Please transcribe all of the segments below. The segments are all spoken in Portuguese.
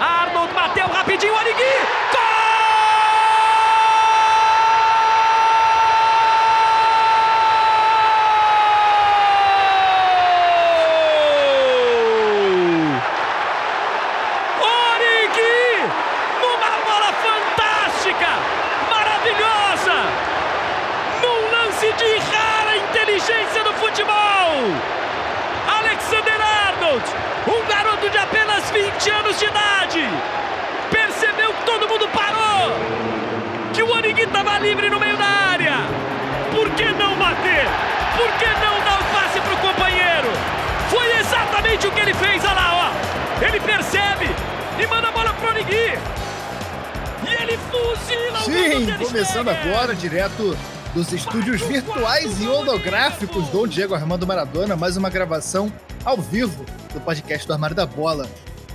Arnold bateu rapidinho, Origui! Dos estúdios virtuais e holográficos do Diego Armando Maradona, mais uma gravação ao vivo do podcast do Armário da Bola.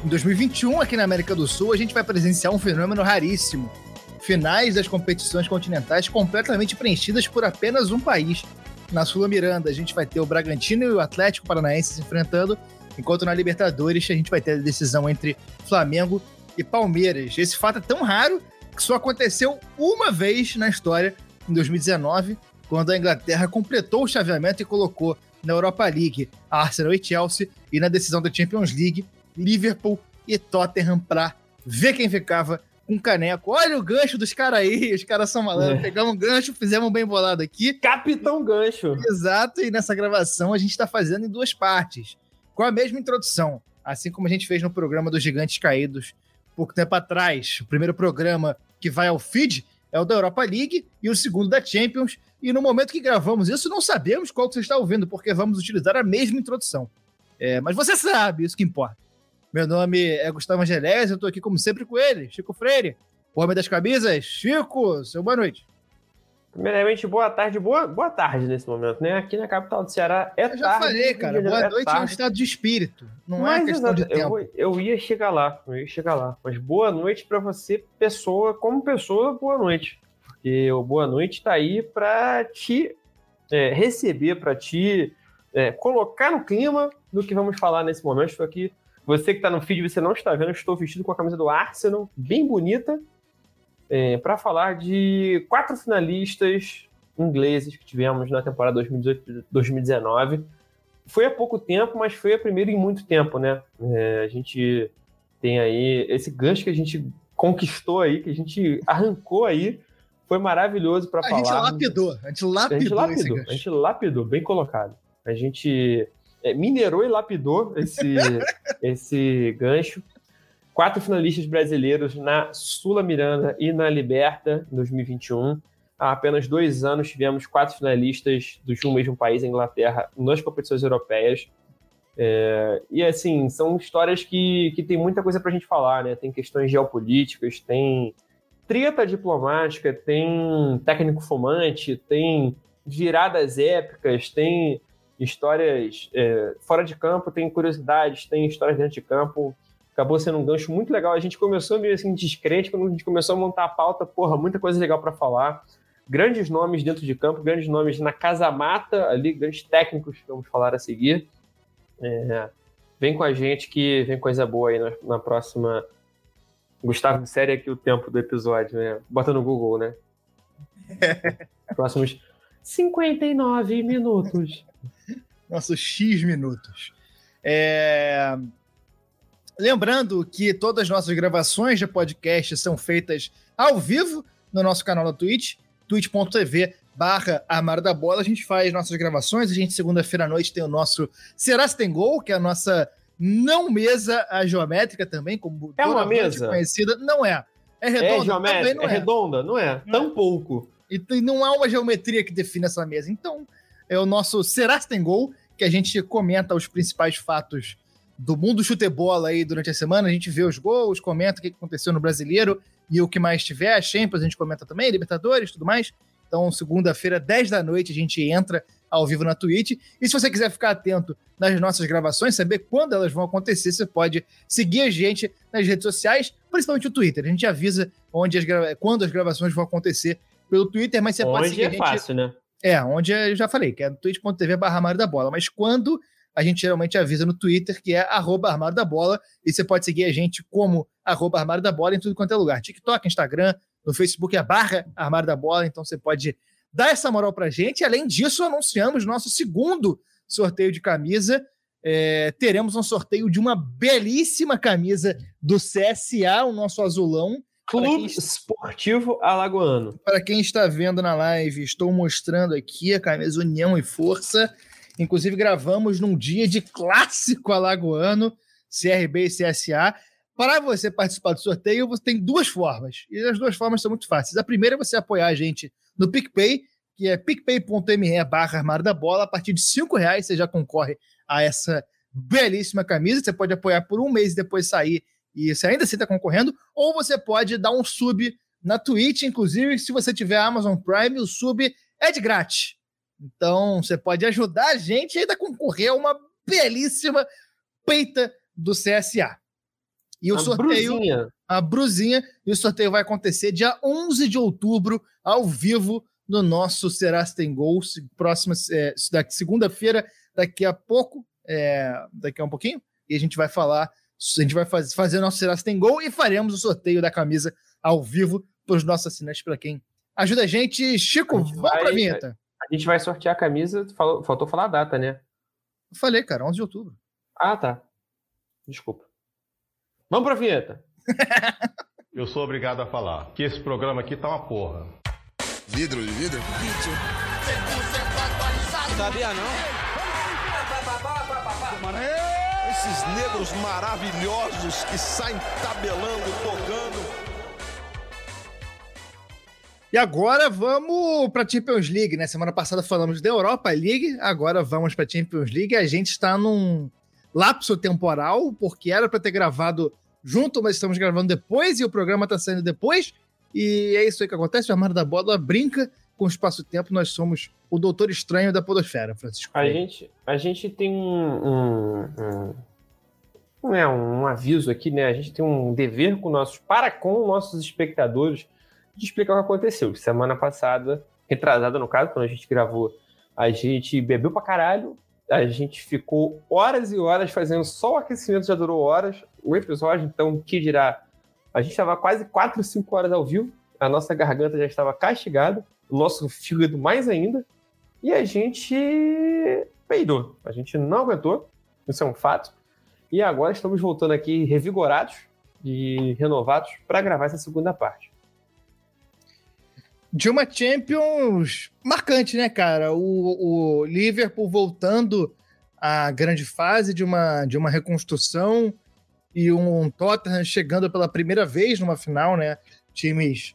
Em 2021, aqui na América do Sul, a gente vai presenciar um fenômeno raríssimo. Finais das competições continentais completamente preenchidas por apenas um país. Na Sula Miranda, a gente vai ter o Bragantino e o Atlético Paranaense se enfrentando, enquanto na Libertadores a gente vai ter a decisão entre Flamengo e Palmeiras. Esse fato é tão raro que só aconteceu uma vez na história, em 2019, quando a Inglaterra completou o chaveamento e colocou na Europa League Arsenal e Chelsea, e na decisão da Champions League, Liverpool e Tottenham para ver quem ficava com caneco. Olha o gancho dos caras aí, os caras são malandros. É. Pegamos um gancho, fizemos um bem bolado aqui. Capitão Gancho. Exato, e nessa gravação a gente está fazendo em duas partes, com a mesma introdução, assim como a gente fez no programa dos Gigantes Caídos pouco tempo atrás. O primeiro programa que vai ao feed é o da Europa League e o segundo da Champions. E no momento que gravamos isso, não sabemos qual que você está ouvindo, porque vamos utilizar a mesma introdução. É, mas você sabe, isso que importa. Meu nome é Gustavo Angelés, eu estou aqui como sempre com ele, Chico Freire, o homem das camisas. Chico, seu boa noite. Primeiramente, boa tarde, boa, boa tarde nesse momento, né? Aqui na capital do Ceará é Eu já tarde. falei, cara, Rio de boa Janeiro noite é um tarde. estado de espírito, não Mas, é questão de exato, eu, tempo. vou- eu ia chegar lá, eu ia chegar lá. Mas boa noite pra você, pessoa, como pessoa, boa noite. Porque o boa noite tá aí pra te é, receber, pra te é, colocar no clima do que vamos falar nesse momento. Estou aqui, você que tá no feed, você não está vendo, eu estou vestido com a camisa do Arsenal, bem bonita, é, para falar de quatro finalistas ingleses que tivemos na temporada 2018-2019 foi há pouco tempo, mas foi a primeira em muito tempo, né? É, a gente tem aí esse gancho que a gente conquistou aí, que a gente arrancou aí, foi maravilhoso para A falar. gente lapidou, a gente A lapidou, gente esse lapidou, a gente lapidou, bem colocado. A gente é, minerou e lapidou esse, esse gancho. Quatro finalistas brasileiros na Sula Miranda e na Liberta em 2021. Há apenas dois anos tivemos quatro finalistas do mesmo país, a Inglaterra, nas competições europeias. É, e assim, são histórias que, que tem muita coisa para a gente falar, né? Tem questões geopolíticas, tem treta diplomática, tem técnico fumante, tem viradas épicas, tem histórias é, fora de campo, tem curiosidades, tem histórias dentro de campo. Acabou sendo um gancho muito legal. A gente começou meio assim descrente, quando a gente começou a montar a pauta, porra, muita coisa legal para falar. Grandes nomes dentro de campo, grandes nomes na casa mata ali, grandes técnicos que vamos falar a seguir. É, vem com a gente que vem coisa boa aí na, na próxima. Gustavo, insere aqui o tempo do episódio, né? Bota no Google, né? Próximos 59 minutos. Nossos X minutos. É, Lembrando que todas as nossas gravações de podcast são feitas ao vivo no nosso canal da Twitch, twitch.tv barra Armário da Bola. A gente faz nossas gravações, a gente segunda-feira à noite tem o nosso Será Se Tem Gol, que é a nossa não mesa a geométrica também, como É uma mesa? conhecida. Não é. É redonda? é geométrica? não É é. redonda? Não é? Tampouco. E não há uma geometria que define essa mesa. Então, é o nosso Será Se Tem Gol, que a gente comenta os principais fatos do mundo chutebola aí durante a semana. A gente vê os gols, comenta o que aconteceu no Brasileiro e o que mais tiver. A Champions a gente comenta também, Libertadores tudo mais. Então, segunda-feira, 10 da noite, a gente entra ao vivo na Twitch. E se você quiser ficar atento nas nossas gravações, saber quando elas vão acontecer, você pode seguir a gente nas redes sociais, principalmente o Twitter. A gente avisa onde as quando as gravações vão acontecer pelo Twitter, mas você pode Onde seguir a é fácil, né? é, onde eu já falei, que é twitch.tv barra Mário da Bola. Mas quando a gente geralmente avisa no Twitter, que é arroba armário da bola, e você pode seguir a gente como arroba armário da bola em tudo quanto é lugar. TikTok, Instagram, no Facebook é barra armário da bola, então você pode dar essa moral pra gente. Além disso, anunciamos nosso segundo sorteio de camisa. É, teremos um sorteio de uma belíssima camisa do CSA, o nosso azulão. Clube. Esportivo Alagoano. Para quem está vendo na live, estou mostrando aqui a camisa União e Força. Inclusive, gravamos num dia de clássico alagoano, CRB e CSA. Para você participar do sorteio, você tem duas formas. E as duas formas são muito fáceis. A primeira é você apoiar a gente no PicPay, que é picpay.me barra armário da bola. A partir de cinco reais você já concorre a essa belíssima camisa. Você pode apoiar por um mês e depois sair e você ainda assim está concorrendo. Ou você pode dar um sub na Twitch, inclusive, se você tiver Amazon Prime, o sub é de grátis. Então, você pode ajudar a gente ainda a concorrer a uma belíssima peita do CSA. E o a sorteio. Bruzinha. A brusinha. E o sorteio vai acontecer dia 11 de outubro, ao vivo, no nosso Será Se Tem Gols. Próxima, é, segunda-feira, daqui a pouco, é, daqui a um pouquinho, e a gente vai falar. A gente vai faz, fazer nosso Será Se Tem Gol e faremos o sorteio da camisa ao vivo para os nossos assinantes, para quem ajuda a gente. Chico, a gente vamos para a vinheta. A gente vai sortear a camisa, falou, faltou falar a data, né? Eu falei, cara, 11 de outubro. Ah, tá. Desculpa. Vamos pra vinheta. Eu sou obrigado a falar que esse programa aqui tá uma porra. Vidro de vidro? Vídeo. Sabia não? Esses negros maravilhosos que saem tabelando, tocando. E agora vamos para a Champions League, né? Semana passada falamos da Europa League, agora vamos para a Champions League. A gente está num lapso temporal, porque era para ter gravado junto, mas estamos gravando depois e o programa está saindo depois. E é isso aí que acontece. O Armário da Bola brinca com o espaço-tempo. Nós somos o Doutor Estranho da Podosfera, Francisco. A gente, a gente tem um, um, um, é, um aviso aqui, né? A gente tem um dever com nossos, para com nossos espectadores de explicar o que aconteceu. Semana passada, retrasada no caso, quando a gente gravou, a gente bebeu pra caralho, a gente ficou horas e horas fazendo só o aquecimento, já durou horas. O episódio, então, que dirá? A gente estava quase 4, 5 horas ao vivo, a nossa garganta já estava castigada, o nosso fígado mais ainda, e a gente peidou. A gente não aguentou, isso é um fato. E agora estamos voltando aqui revigorados e renovados para gravar essa segunda parte de uma Champions marcante, né, cara? O, o, Liverpool voltando à grande fase de uma, de uma reconstrução e um Tottenham chegando pela primeira vez numa final, né? Times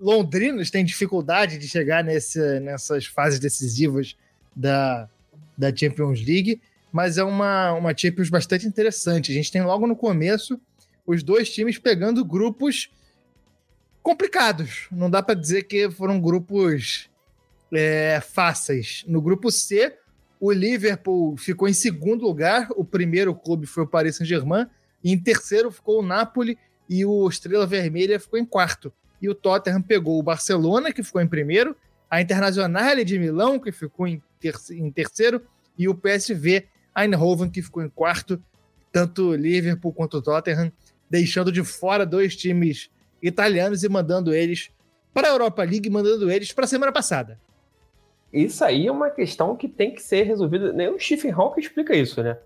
londrinos têm dificuldade de chegar nesse, nessas fases decisivas da, da Champions League, mas é uma, uma Champions bastante interessante. A gente tem logo no começo os dois times pegando grupos complicados. Não dá para dizer que foram grupos é, fáceis. No grupo C, o Liverpool ficou em segundo lugar, o primeiro clube foi o Paris Saint-Germain, em terceiro ficou o Napoli e o Estrela Vermelha ficou em quarto. E o Tottenham pegou o Barcelona, que ficou em primeiro, a Internazionale de Milão, que ficou em, ter em terceiro, e o PSV Eindhoven, que ficou em quarto. Tanto Liverpool quanto o Tottenham, deixando de fora dois times italianos e mandando eles para a Europa League, mandando eles para a semana passada. Isso aí é uma questão que tem que ser resolvida. Nem o Stephen Hawking explica isso, né?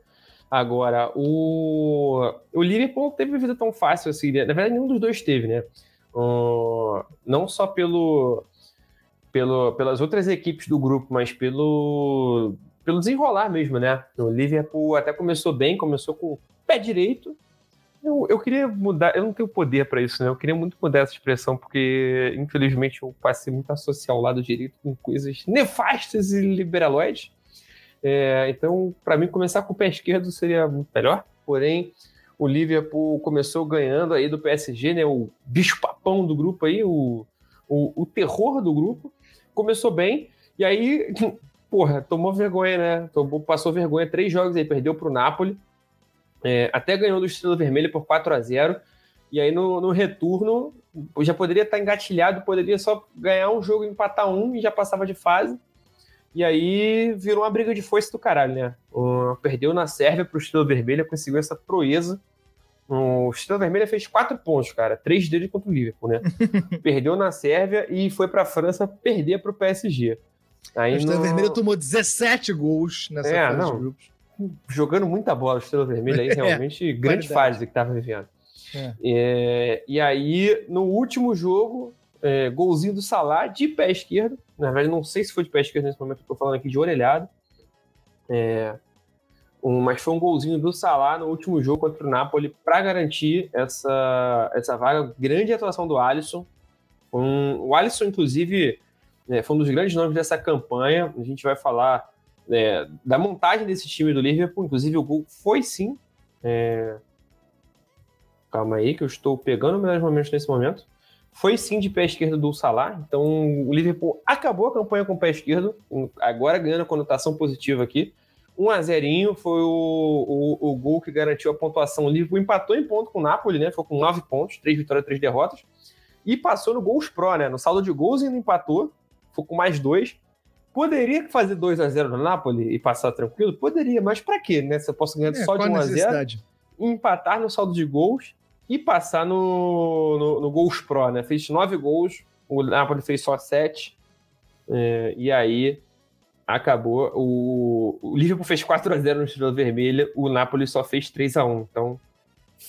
Agora, o, o Liverpool não teve vida tão fácil assim. Né? Na verdade, nenhum dos dois teve, né? Uh, não só pelo, pelo, pelas outras equipes do grupo, mas pelo, pelo desenrolar mesmo, né? O Liverpool até começou bem, começou com o pé direito, eu, eu queria mudar, eu não tenho poder para isso, né? Eu queria muito mudar essa expressão, porque infelizmente eu passei muito a associar o lado direito com coisas nefastas e liberaloides. É, então, para mim, começar com o pé esquerdo seria melhor. Porém, o Liverpool começou ganhando aí do PSG, né? O bicho-papão do grupo aí, o, o, o terror do grupo. Começou bem, e aí, porra, tomou vergonha, né? Tomou, passou vergonha três jogos aí, perdeu para o Napoli é, até ganhou do Estrela Vermelha por 4 a 0 E aí no, no, retorno já poderia estar engatilhado, poderia só ganhar um jogo, empatar um e já passava de fase. E aí virou uma briga de foice do caralho, né? O, perdeu na Sérvia pro Estrela Vermelha, conseguiu essa proeza. O Estrela Vermelha fez quatro pontos, cara. Três deles contra o Liverpool, né? perdeu na Sérvia e foi pra França perder pro PSG. Aí o Estrela no... Vermelha tomou 17 gols nessa é, fase não, de grupos. Jogando muita bola, o Estrela Vermelha aí, é, realmente, é, grande fase que tava vivendo. É. É, e aí, no último jogo, é, golzinho do Salah de pé esquerdo. Na verdade, não sei se foi de pé esquerdo nesse momento, estou falando aqui de orelhado. É, um, mas foi um golzinho do Salah no último jogo contra o Napoli para garantir essa, essa vaga. Grande atuação do Alisson. Um, o Alisson, inclusive, é, foi um dos grandes nomes dessa campanha. A gente vai falar é, da montagem desse time do Liverpool. Inclusive, o gol foi sim. É... Calma aí, que eu estou pegando melhores momentos nesse momento foi sim de pé esquerdo do Salah. Então o Liverpool acabou a campanha com o pé esquerdo, agora ganhando a conotação positiva aqui. 1 a 0 foi o, o, o, gol que garantiu a pontuação. O Liverpool empatou em ponto com o Napoli, né? Foi com 9 pontos, 3 vitórias, 3 derrotas. E passou no gols pro, né? No saldo de gols ainda empatou, foi com mais 2. Poderia fazer 2 a 0 no Napoli e passar tranquilo? Poderia, mas para quê, né? Se eu posso ganhar é, só de 1 a 0 empatar no saldo de gols e passar no, no, no Gols Pro, né? Fez nove gols, o Napoli fez só sete, é, e aí acabou. O, o Liverpool fez 4 a 0 no Estrela Vermelha, o Napoli só fez 3 a 1 Então,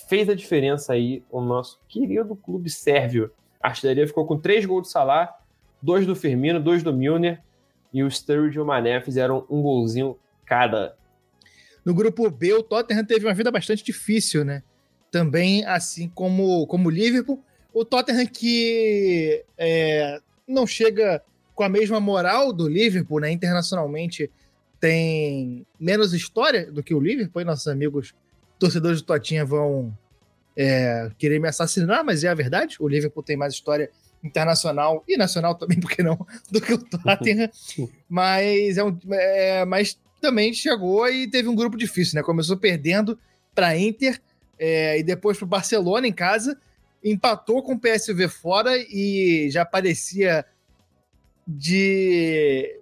fez a diferença aí o nosso querido clube sérvio. A artilharia ficou com três gols do Salah, dois do Firmino, dois do Milner, e o Sturridge e o Mané fizeram um golzinho cada. No grupo B, o Tottenham teve uma vida bastante difícil, né? também, assim como como o Liverpool. O Tottenham que é, não chega com a mesma moral do Liverpool, né? Internacionalmente tem menos história do que o Liverpool. E nossos amigos torcedores do Totinha vão é, querer me assassinar, mas é a verdade. O Liverpool tem mais história internacional e nacional também, porque não, do que o Tottenham. mas, é, um, é mas também chegou e teve um grupo difícil, né? Começou perdendo para Inter é, e depois para o Barcelona em casa, empatou com o PSV fora e já parecia de,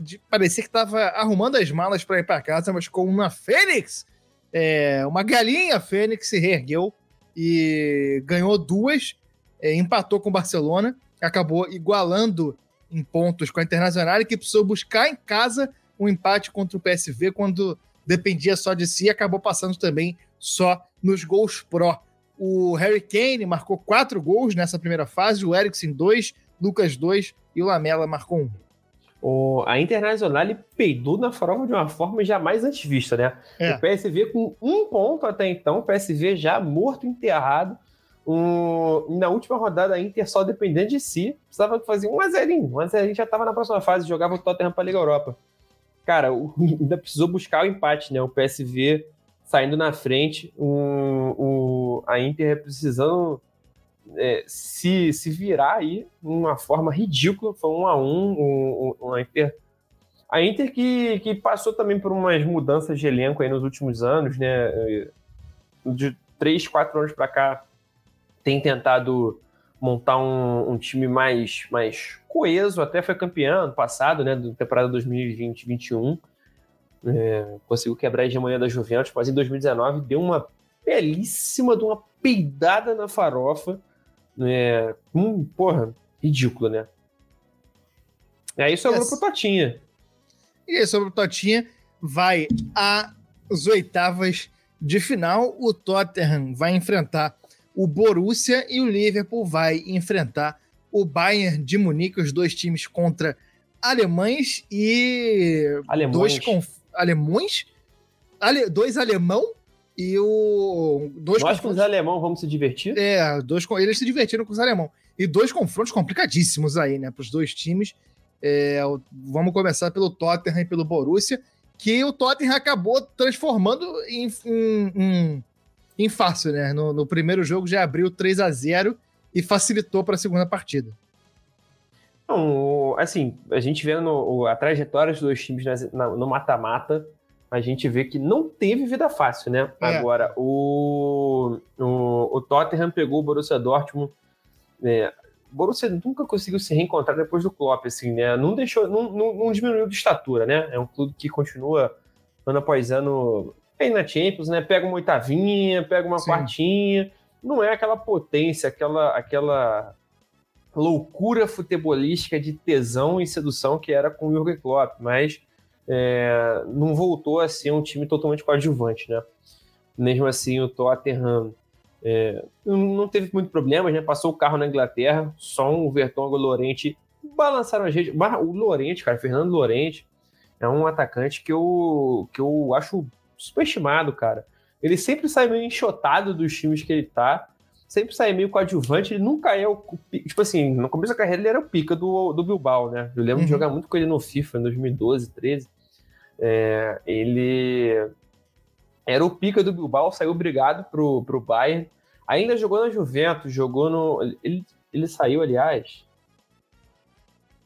de parecia que estava arrumando as malas para ir para casa, mas com uma Fênix, é, uma galinha Fênix se reergueu e ganhou duas, é, empatou com o Barcelona, acabou igualando em pontos com a Internacional, que precisou buscar em casa um empate contra o PSV quando dependia só de si, acabou passando também só nos gols pró. O Harry Kane marcou quatro gols nessa primeira fase, o Eriksen dois, Lucas dois e o Lamela marcou um. O, a Internacional peidou na farofa de uma forma jamais antes vista, né? É. O PSV com um ponto até então, o PSV já morto, enterrado. Um, na última rodada, a Inter só dependendo de si, precisava fazer um a 0 um a 0 já estava na próxima fase, jogava o Tottenham para a Liga Europa. Cara, o, ainda precisou buscar o empate, né? O PSV saindo na frente, o, a Inter precisando é, se, se virar aí de uma forma ridícula. Foi um a um, o, o, a Inter. A Inter que, que passou também por umas mudanças de elenco aí nos últimos anos, né? É, de três, quatro anos para cá, tem tentado montar um, um, time mais, mais coeso, até foi campeão ano passado, né? Da temporada 2020-21. É, conseguiu quebrar a hegemonia da Juventus, mas em 2019 deu uma belíssima de uma peidada na farofa. Né? Hum, porra, ridículo, né? Aí sobrou yes. pro Totinha. E aí, sobre o Totinha, vai às oitavas de final. O Tottenham vai enfrentar o Borussia e o Liverpool vai enfrentar o Bayern de Munique, os dois times contra alemães e alemães. dois conf alemães, ale, dois alemão e o. Dois Nós com os alemão vamos se divertir? É, dois, eles se divertiram com os alemão. E dois confrontos complicadíssimos aí, né, para os dois times. É, vamos começar pelo Tottenham e pelo Borussia, que o Tottenham acabou transformando em, em, em, em fácil, né? No, no, primeiro jogo já abriu 3 a 0 e facilitou para a segunda partida. Assim, a gente vendo a trajetória dos dois times no mata-mata, a gente vê que não teve vida fácil, né? É. Agora, o, o, o, Tottenham pegou o Borussia Dortmund o Borussia nunca conseguiu se reencontrar depois do Klopp, assim, né? Não deixou, não, não, não diminuiu de estatura, né? É um clube que continua ano após ano bem na Champions, né? Pega uma oitavinha, pega uma Sim. quartinha. Não é aquela potência, aquela, aquela loucura futebolística de tesão e sedução que era com o Jürgen Klopp, mas é, não voltou a ser um time totalmente coadjuvante, né? Mesmo assim, o Tottenham é, não teve muito problemas, né? Passou o carro na Inglaterra, só um Vertonghen e o Lorente balançaram a gente. O Lorente, cara, Fernando Lorente, é um atacante que eu, que eu acho superestimado, cara. Ele sempre sai meio enxotado dos times que ele tá, sempre sai meio coadjuvante, ele nunca é o. Tipo assim, no começo da carreira ele era o pica do, do Bilbao, né? Eu lembro uhum. de jogar muito com ele no FIFA em 2012, 13. É, ele era o pica do Bilbao, saiu obrigado pro, pro Bayern. Ainda jogou na Juventus, jogou no. Ele, ele saiu, aliás.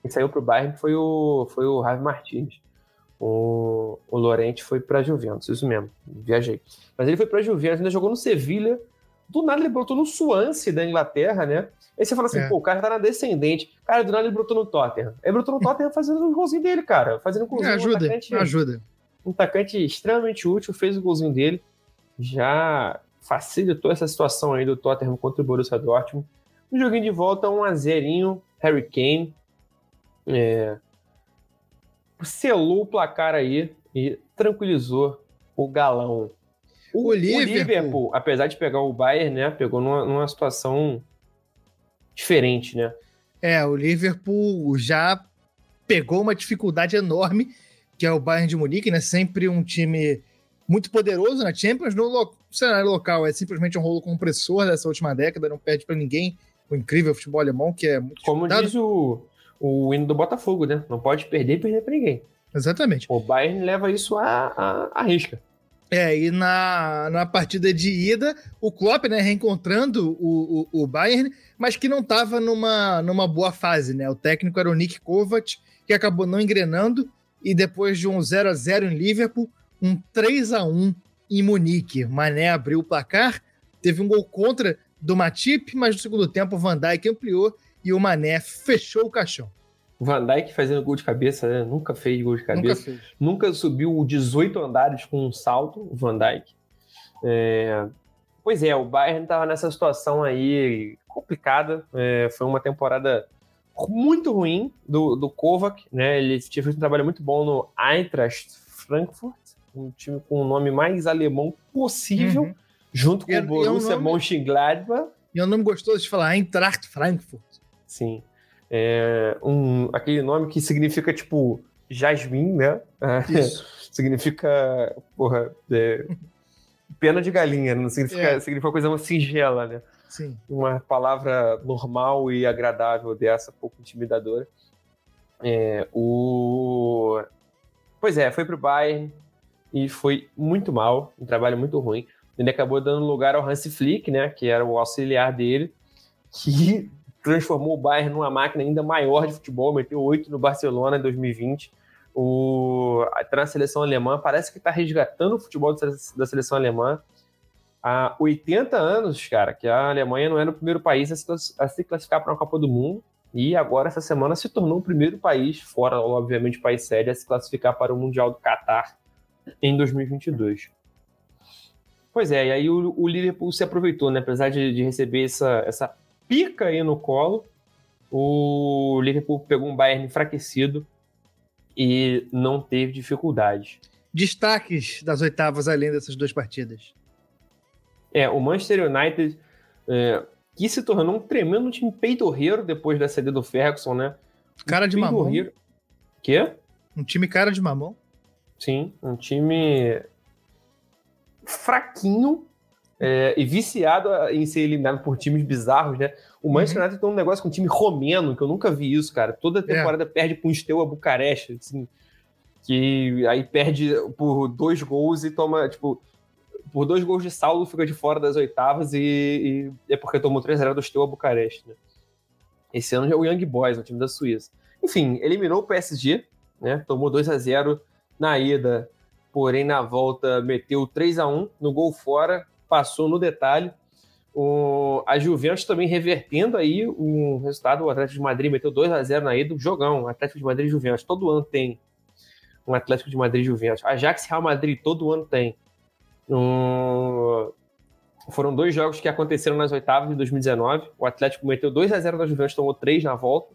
Quem saiu pro Bayern foi o, foi o Javi Martins. O, o Lorente foi para Juventus, isso mesmo, viajei. Mas ele foi para Juventus, ainda jogou no Sevilha. Do nada ele brotou no Swansea da Inglaterra, né? Aí você fala assim, é. pô, o cara tá na descendente. Cara, do nada ele brotou no Tottenham. Ele brotou no Tottenham fazendo o golzinho dele, cara. Fazendo um golzinho. É, ajuda, um atacante, ajuda. Um atacante extremamente útil, fez o golzinho dele. Já facilitou essa situação aí do Tottenham contra o Borussia Dortmund. Um joguinho de volta, 1 a 0 Harry Kane. É, selou o placar aí e tranquilizou o galão. O, o, Liverpool. o Liverpool. apesar de pegar o Bayern, né, pegou numa, numa situação diferente, né? É, o Liverpool já pegou uma dificuldade enorme, que é o Bayern de Munique, né? Sempre um time muito poderoso na Champions. No lo cenário local é simplesmente um rolo compressor dessa última década, não perde para ninguém. O incrível futebol alemão, que é muito Como diz o, o hino do Botafogo, né? Não pode perder e perder para ninguém. Exatamente. O Bayern leva isso à, à, à risca. É, e na, na partida de ida, o Klopp, né, reencontrando o, o, o Bayern, mas que não estava numa, numa boa fase, né? O técnico era o Nick Kovac, que acabou não engrenando, e depois de um 0 a 0 em Liverpool, um 3 a 1 em Munique. Mané abriu o placar, teve um gol contra do Matip, mas no segundo tempo o Van Dijk ampliou e o Mané fechou o caixão. O Van Dijk fazendo gol de cabeça, né? Nunca fez gol de cabeça. Nunca, Nunca subiu 18 andares com um salto, o Van Dijk. É... Pois é, o Bayern estava nessa situação aí complicada. É... Foi uma temporada muito ruim do, do Kovac, né? Ele tinha feito um trabalho muito bom no Eintracht Frankfurt, um time com o nome mais alemão possível, uhum. junto com e, o Borussia é um nome... Mönchengladbach. E é um nome gostoso de falar, Eintracht Frankfurt. Sim é, um, aquele nome que significa, tipo, jasmim, né? significa, porra, é, pena de galinha, não significa, é. significa uma coisa singela, né? Sim. Uma palavra normal e agradável dessa, pouco intimidadora. É, o... Pois é, foi pro Bayern e foi muito mal, um trabalho muito ruim. Ele acabou dando lugar ao Hansi Flick, né, que era o auxiliar dele, que transformou o Bayern numa máquina ainda maior de futebol, meteu oito no Barcelona em 2020. O, tá na seleção alemã, parece que está resgatando o futebol da seleção alemã. Há 80 anos, cara, que a Alemanha não era o primeiro país a se, classificar para uma Copa do Mundo. E agora, essa semana, se tornou o primeiro país, fora, obviamente, o país sério, a se classificar para o Mundial do Catar em 2022. Pois é, e aí o, o Liverpool se aproveitou, né? Apesar de, de receber essa, essa pica aí no colo. O Liverpool pegou um Bayern enfraquecido e não teve dificuldade. Destaques das oitavas além dessas duas partidas. É, o Manchester United, é, que se tornou um tremendo time peitorreiro depois da saída do Ferguson, né? Cara de mamão. Quê? Um time cara de mamão. Sim, um time fraquinho, é, e viciado em ser eliminado por times bizarros, né? O Manchester uhum. United tem um negócio com um time romeno, que eu nunca vi isso, cara. Toda é. temporada é. perde com um Steaua Bucareste, assim, que aí perde por dois gols e toma, tipo, por dois gols de saldo fica de fora das oitavas e, e é porque tomou 3x0 do Steaua Bucareste, né? Esse ano já é o Young Boys, o time da Suíça. Enfim, eliminou o PSG, né? Tomou 2 a 0 na ida, porém na volta meteu 3 a 1 no gol fora, passou no detalhe. O, a Juventus também revertendo aí o resultado, o Atlético de Madrid meteu 2 a 0 na ida, jogão, Atlético de Madrid e Juventus, todo ano tem um Atlético de Madrid e Juventus. Ajax Real Madrid, todo ano tem. Um, foram dois jogos que aconteceram nas oitavas de 2019. O Atlético meteu 2 a 0 na Juventus, tomou 3 na volta.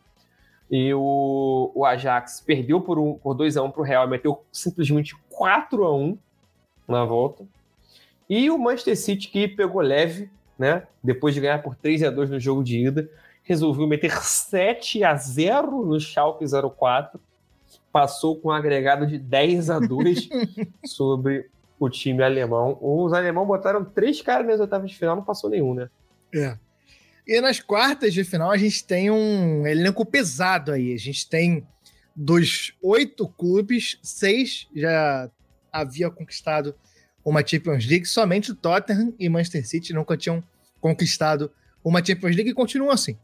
E o, o Ajax perdeu por, um, por 2 a 1 para o Real, meteu simplesmente 4 a 1 na volta. E o Manchester City, que pegou leve, né? Depois de ganhar por 3 a 2 no jogo de ida, resolveu meter 7 a 0 no Schalke 04. Passou com um agregado de 10 a 2 sobre o time alemão. Os alemães botaram três caras nas oitavas de final, não passou nenhum, né? É. E nas quartas de final a gente tem um elenco pesado aí. A gente tem dos oito clubes, seis já havia conquistado uma Champions League. Somente o Tottenham e Manchester City nunca tinham conquistado uma Champions League e continuam assim.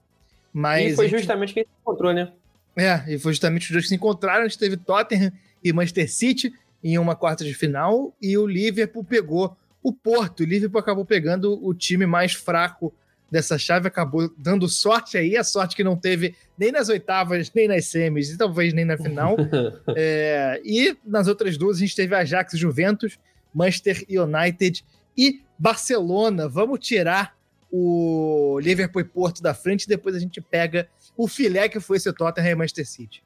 Mas e foi gente... justamente quem se encontrou, né? É, e foi justamente os dois que se encontraram. A gente teve Tottenham e Manchester City em uma quarta de final e o Liverpool pegou o Porto. O Liverpool acabou pegando o time mais fraco dessa chave, acabou dando sorte aí, a sorte que não teve nem nas oitavas, nem nas semis e talvez nem na final. é, e nas outras duas a gente teve Ajax e Juventus, Manchester United e Barcelona. Vamos tirar o Liverpool e Porto da frente e depois a gente pega o filé que foi esse Tottenham e Manchester City.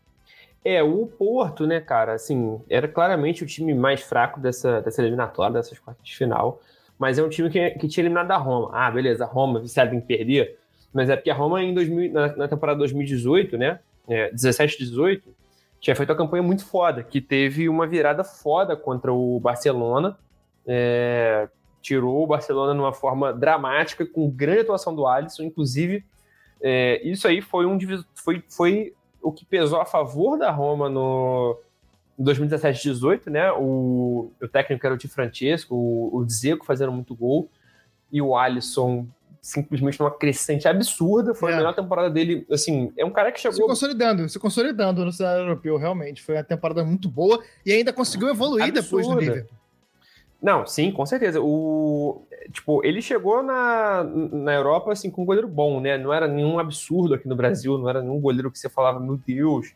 É, o Porto, né, cara, assim, era claramente o time mais fraco dessa, dessa eliminatória, dessas quartas de final, mas é um time que, que tinha eliminado a Roma. Ah, beleza, a Roma, viciada em perder, mas é porque a Roma em 2000, na, na temporada 2018, né, é, 17 18, tinha feito uma campanha muito foda, que teve uma virada foda contra o Barcelona, é, tirou o Barcelona numa forma dramática, com grande atuação do Alisson, inclusive, é, isso aí foi um foi, foi o que pesou a favor da Roma no 2017-18, né? O, o técnico era o Di Francesco, o, o Dzeko fazendo muito gol e o Alisson simplesmente numa crescente absurda. Foi é. a melhor temporada dele. Assim, é um cara que chegou. Se consolidando, se consolidando no cenário europeu, realmente. Foi uma temporada muito boa e ainda conseguiu evoluir absurda. depois do Liverpool. Não, sim, com certeza. O, tipo, ele chegou na, na Europa assim, com um goleiro bom, né? Não era nenhum absurdo aqui no Brasil, não era nenhum goleiro que você falava, meu Deus,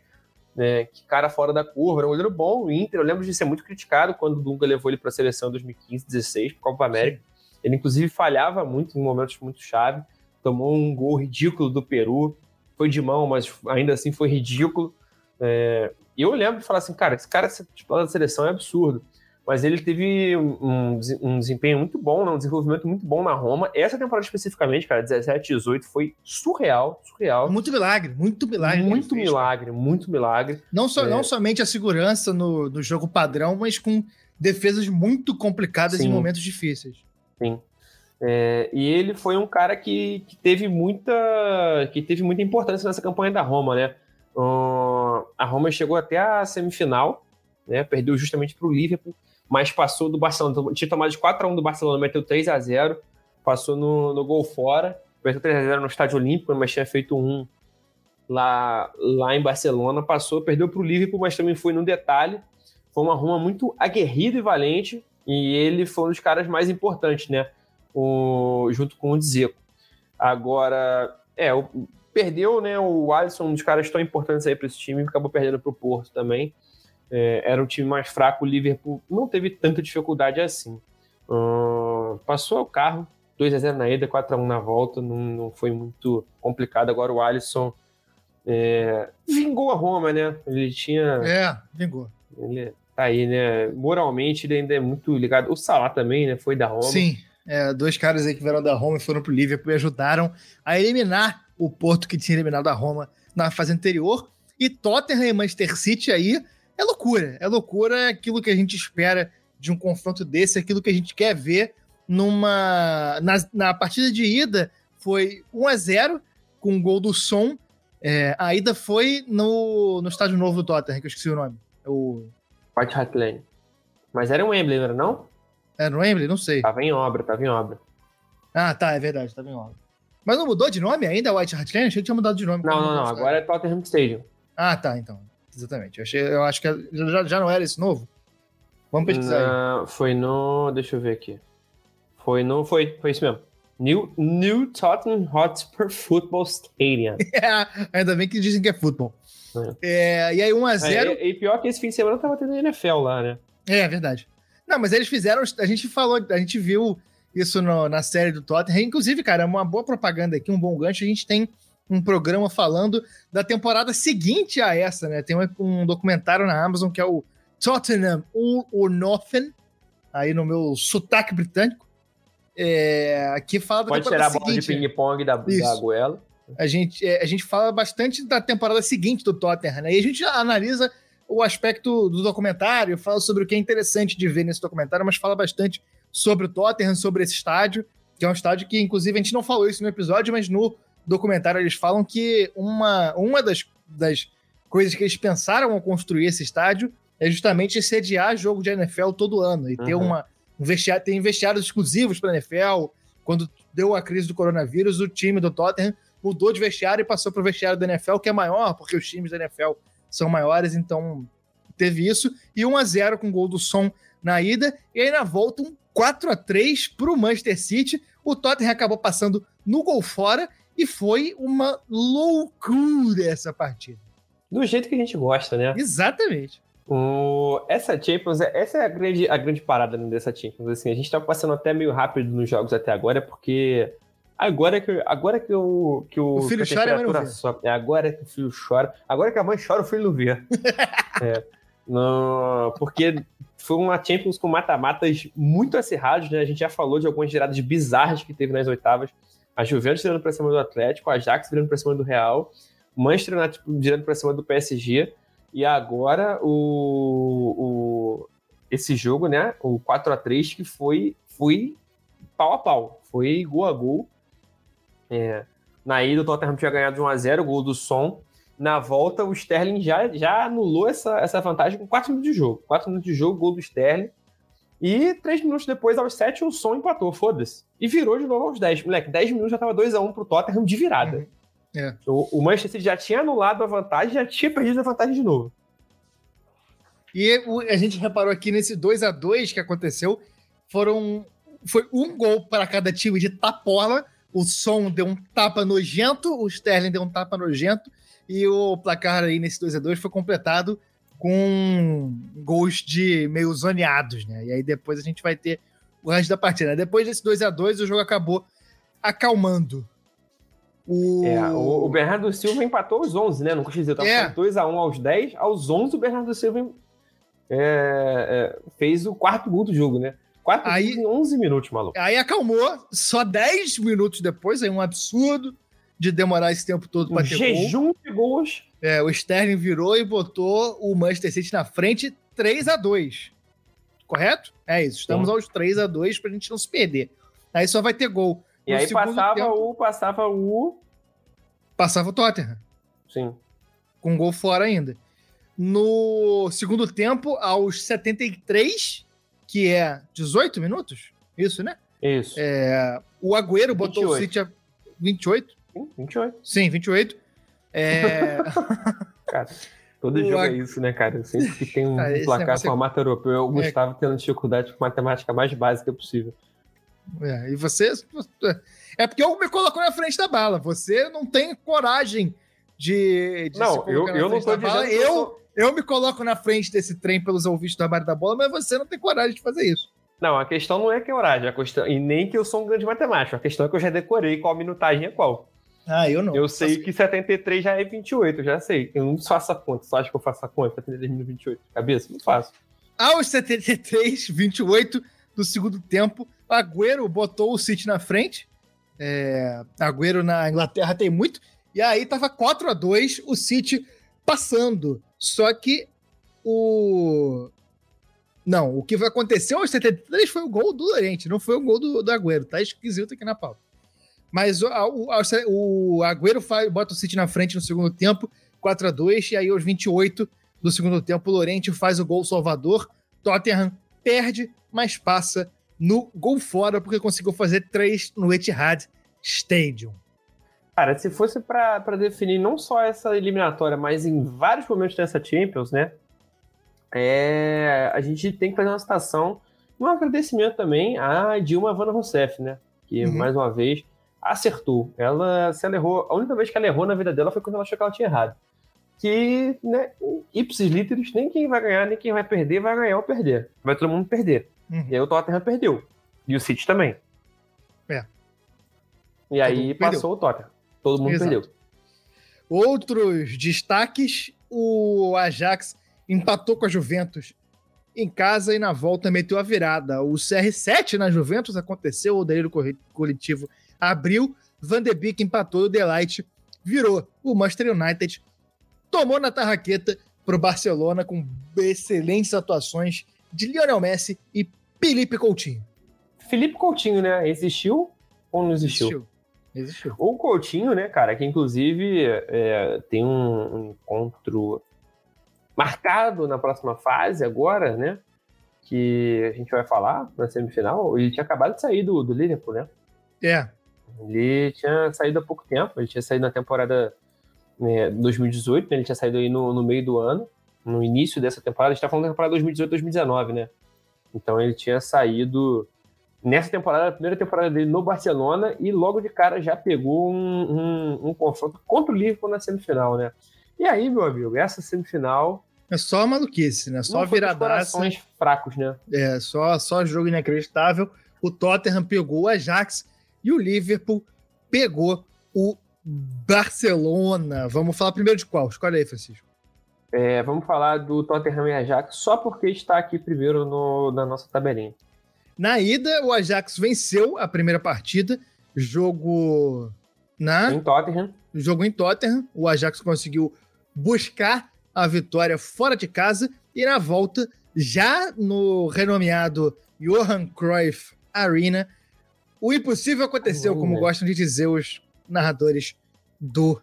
né? Que cara fora da curva. Era um goleiro bom, o Inter. Eu lembro de ser muito criticado quando o Dunga levou ele para a seleção em 2015, 16, Copa América. Sim. Ele, inclusive, falhava muito em momentos muito chave. Tomou um gol ridículo do Peru. Foi de mão, mas ainda assim foi ridículo. É, e eu lembro de falar assim, cara, esse cara titular da seleção é absurdo mas ele teve um, um, desempenho muito bom, né? um desenvolvimento muito bom na Roma. Essa temporada especificamente, cara, 17, 18, foi surreal, surreal. Muito milagre, muito milagre. Muito milagre, muito milagre. Não, só, é. não somente a segurança no, no jogo padrão, mas com defesas muito complicadas Sim. em momentos difíceis. Sim. É, e ele foi um cara que, que, teve muita que teve muita importância nessa campanha da Roma, né? Uh, a Roma chegou até a semifinal, né? Perdeu justamente para o Liverpool mas passou do Barcelona. Tinha tomado de 4x1 do Barcelona, meteu 3x0, passou no, no gol fora, meteu 3x0 no Estádio Olímpico, mas tinha feito um lá, lá em Barcelona, passou, perdeu para o Liverpool, mas também foi no detalhe. Foi uma Roma muito aguerrida e valente, e ele foi um dos caras mais importantes, né? O, junto com o Dzeko. Agora, é, o, perdeu, né? O Alisson, um dos caras tão importantes aí para esse time, acabou perdendo para o Porto também é, era um time mais fraco, o Liverpool não teve tanta dificuldade assim. Uh, passou o carro, 2 a 0 na ida, 4 a 1 na volta, não, não foi muito complicado. Agora o Alisson é, vingou a Roma, né? Ele tinha. É, vingou. Ele tá aí, né? Moralmente ele ainda é muito ligado. O Salah também, né? Foi da Roma. Sim, é, dois caras aí que vieram da Roma e foram pro Liverpool e ajudaram a eliminar o Porto que tinha eliminado a Roma na fase anterior. E Tottenham e Manchester City aí é loucura. É loucura aquilo que a gente espera de um confronto desse, aquilo que a gente quer ver numa. Na, na partida de ida foi 1 a 0 com o gol do som. É, a ida foi no, no estádio novo do Tottenham, que eu esqueci o nome. O... White Hart Lane. Mas era um Wembley, não era não? Era no Wembley? Não sei. Tava em obra, tava em obra. Ah, tá, é verdade, tava em obra. Mas não mudou de nome ainda, White Hart Lane? Achei que tinha mudado de nome. Não, não, não. Agora é Tottenham Stadium. Ah, tá, então. Exatamente. Eu, achei, eu acho que já, já não era esse novo. Vamos pesquisar aí. Foi no. Deixa eu ver aqui. Foi no. Foi, foi isso mesmo. New, New Tottenham Hotspur Football Stadium. É, ainda bem que dizem que é futebol. É, e aí 1x0. É, e pior que esse fim de semana tava tendo NFL lá, né? É, é verdade. Não, mas eles fizeram. A gente falou, a gente viu isso no- na série do Tottenham. Inclusive, cara, é uma boa propaganda aqui, um bom gancho. A gente tem um programa falando da temporada seguinte a essa, né? Tem um, um documentário na Amazon que é o Tottenham All or Nothing, aí no meu sotaque britânico. É, aqui fala da Pode tirar a temporada bola de seguinte. né? ping-pong da, da goela. A gente, é, a gente fala bastante da temporada seguinte do Tottenham, né? E a gente analisa o aspecto do documentário, fala sobre o que é interessante de ver nesse documentário, mas fala bastante sobre o Tottenham, sobre esse estádio, que é um estádio que, inclusive, a gente não falou isso no episódio, mas no documentário eles falam que uma, uma das, das coisas que eles pensaram ao construir esse estádio é justamente sediar jogo de NFL todo ano e ter Uhum. uma um vestiário, ter vestiários exclusivos para NFL. Quando deu a crise do coronavírus, o time do Tottenham mudou de vestiário e passou para o vestiário da NFL, que é maior, porque os times da NFL são maiores, então teve isso. E 1 a 0 com gol do Som na ida, e aí na volta um 4 a 3 para o Manchester City. O Tottenham acabou passando no gol fora e foi uma loucura essa partida. Do jeito que a gente gosta, né? Exatamente. O- essa Champions, é- essa é a grande, a grande parada né, dessa Champions. Assim, a gente tá passando até meio rápido nos jogos até agora, porque agora que, agora que, o, que o, O filho que a chora, a mãe sobe, é agora que o filho chora, agora que a mãe chora, o filho não vê. É. Não, porque foi uma Champions com mata-matas muito acirrados, né? A gente já falou de algumas geradas bizarras que teve nas oitavas. A Juventus virando pra cima do Atlético, a Ajax virando pra cima do Real, o Manchester United virando pra cima do PSG. E agora o, o- esse jogo, né? O 4 a 3 que foi, foi pau a pau. Foi gol a gol. É, na ida o Tottenham tinha ganhado de 1 a 0 gol do Som. Na volta, o Sterling já, já anulou essa, essa vantagem com 4 minutos de jogo. 4 minutos de jogo, gol do Sterling. E 3 minutos depois, aos 7, o Som empatou, foda-se. E virou de novo aos 10. Moleque, 10 minutos já tava 2x1 pro Tottenham de virada. Uhum. É. O, o Manchester City já tinha anulado a vantagem, já tinha perdido a vantagem de novo. E o- a gente reparou aqui nesse 2 a 2 que aconteceu, foram foi um gol para cada time de tapola. O Som deu um tapa nojento, o Sterling deu um tapa nojento e o placar aí nesse 2 a 2 foi completado com gols de meio zoneados, né? E aí depois a gente vai ter o resto da partida. Depois desse 2 a 2 o jogo acabou acalmando. O... É, o, Bernardo Silva empatou aos 11, né? Não consigo dizer, tava É. com 2x1 aos 10. Aos 11, o Bernardo Silva é, é, fez o quarto gol do jogo, né? Quatro Aí- gols em 11 minutos, maluco. Aí acalmou, só 10 minutos depois, aí um absurdo de demorar esse tempo todo Um para ter gol. jejum de gols. É, o Sterling virou e botou o Manchester City na frente 3 a 2 Correto? É isso. Estamos aos 3 a 2 pra gente não se perder. Aí só vai ter gol. E No aí passava tempo- o. Passava o. Passava o Tottenham, Sim. com gol fora ainda. No segundo tempo, aos 73, que é 18 minutos, isso, né? Isso. É, o Agüero botou o 28. City a 28. Sim, 28. Sim, 28. É, Cara, todo O jogo Ag- é isso, né, cara? Sempre que tem um Cara, placar negócio é- formato europeu, o Gustavo tendo dificuldade com matemática mais básica possível. É, e você. É porque eu me coloco na frente da bala. Você não tem coragem de. de Não, eu, eu não tô bala. dizendo. que Eu, eu me coloco na frente desse trem pelos ouvintes do Armário da Bola, mas você não tem coragem de fazer isso. Não, a questão não é que é horário, a questão... e nem que eu sou um grande matemático. A questão é que eu já decorei qual minutagem é qual. Ah, eu não. Eu sei que 73 já é 28, eu já sei. Eu não faço a conta. Só acho que eu faço a conta? 73 minutos 28. Cabeça? Não faço. Aos 73, 28 do segundo tempo, Agüero botou o City na frente. É, Agüero na Inglaterra tem muito. E aí tava 4 a 2 o City passando. Só que o. Não, o que aconteceu aos 73 foi o gol do Lorente, não foi o gol do, do Agüero. Tá esquisito aqui na pauta. Mas o, o, o Agüero faz, bota o City na frente no segundo tempo, 4 a 2 e aí aos 28 do segundo tempo, o Lorente faz o gol salvador. Tottenham perde, mas passa no gol fora, porque conseguiu fazer três no Etihad Stadium. Cara, se fosse pra definir não só essa eliminatória, mas em vários momentos dessa Champions, né? É, a gente tem que fazer uma citação, um agradecimento também a Dilma Van Rousseff, né? Que, Uhum. mais uma vez, acertou. Ela, se ela errou, a única vez que ela errou na vida dela foi quando ela achou que ela tinha errado. Que, né, ipsis literis, nem quem vai ganhar, nem quem vai perder, vai ganhar ou perder. Vai todo mundo perder. Uhum. E aí o Tottenham perdeu. E o City também. É. E aí passou o Tottenham. Todo mundo Exato. perdeu. Outros destaques: o Ajax empatou com a Juventus em casa e na volta meteu a virada. O CR7 na Juventus aconteceu, o delírio coletivo abriu, Van de Beek empatou o Delight virou. O Manchester United tomou na tarraqueta para o Barcelona com excelentes atuações de Lionel Messi e Felipe Coutinho. Felipe Coutinho, né? Existiu ou não existiu? Existiu. Existiu. O Coutinho, né, cara, que inclusive é, tem um, um encontro marcado na próxima fase agora, né? Que a gente vai falar na semifinal. Ele tinha acabado de sair do, do Liverpool, né? É, Ele tinha saído há pouco tempo. Ele tinha saído na temporada né, 2018, né? Ele tinha saído aí no, no meio do ano, no início dessa temporada. A gente tá falando da temporada 2018-2019, né? Então ele tinha saído nessa temporada, a primeira temporada dele no Barcelona, e logo de cara já pegou um, um, um confronto contra o Liverpool na semifinal, né? E aí, meu amigo, essa semifinal. é só maluquice, né? Só viradaça. fracos, né? É, só, só jogo inacreditável. O Tottenham pegou o Ajax e o Liverpool pegou o Barcelona. Vamos falar primeiro de qual? Escolhe aí, Francisco. É, vamos falar do Tottenham e Ajax só porque está aqui primeiro no, na nossa tabelinha. Na ida, o Ajax venceu a primeira partida. Jogo na Em Tottenham, jogo em Tottenham. O Ajax conseguiu buscar a vitória fora de casa e na volta, já no renomeado Johan Cruyff Arena, o impossível aconteceu, como gostam de dizer os narradores do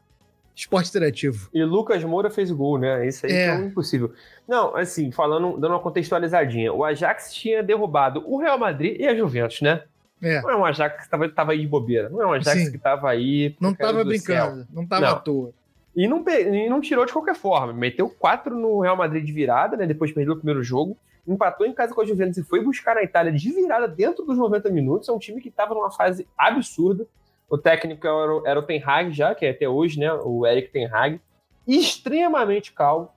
esporte interativo. E Lucas Moura fez o gol, né? Isso aí É. é um impossível. Não, assim, falando, dando uma contextualizadinha. O Ajax tinha derrubado o Real Madrid e a Juventus, né? É, Não é um Ajax que estava tava aí de bobeira. Não é um Ajax Sim. que estava aí. não causa tava do brincando, céu. não tava Não. à toa. E não, e não tirou de qualquer forma. Meteu quatro no Real Madrid de virada, né? Depois perdeu o primeiro jogo. Empatou em casa com a Juventus e foi buscar a Itália de virada dentro dos 90 minutos. É um time que estava numa fase absurda. O técnico era o, era o Ten Hag já, que é até hoje, né? O Eric Ten Hag. Extremamente calmo.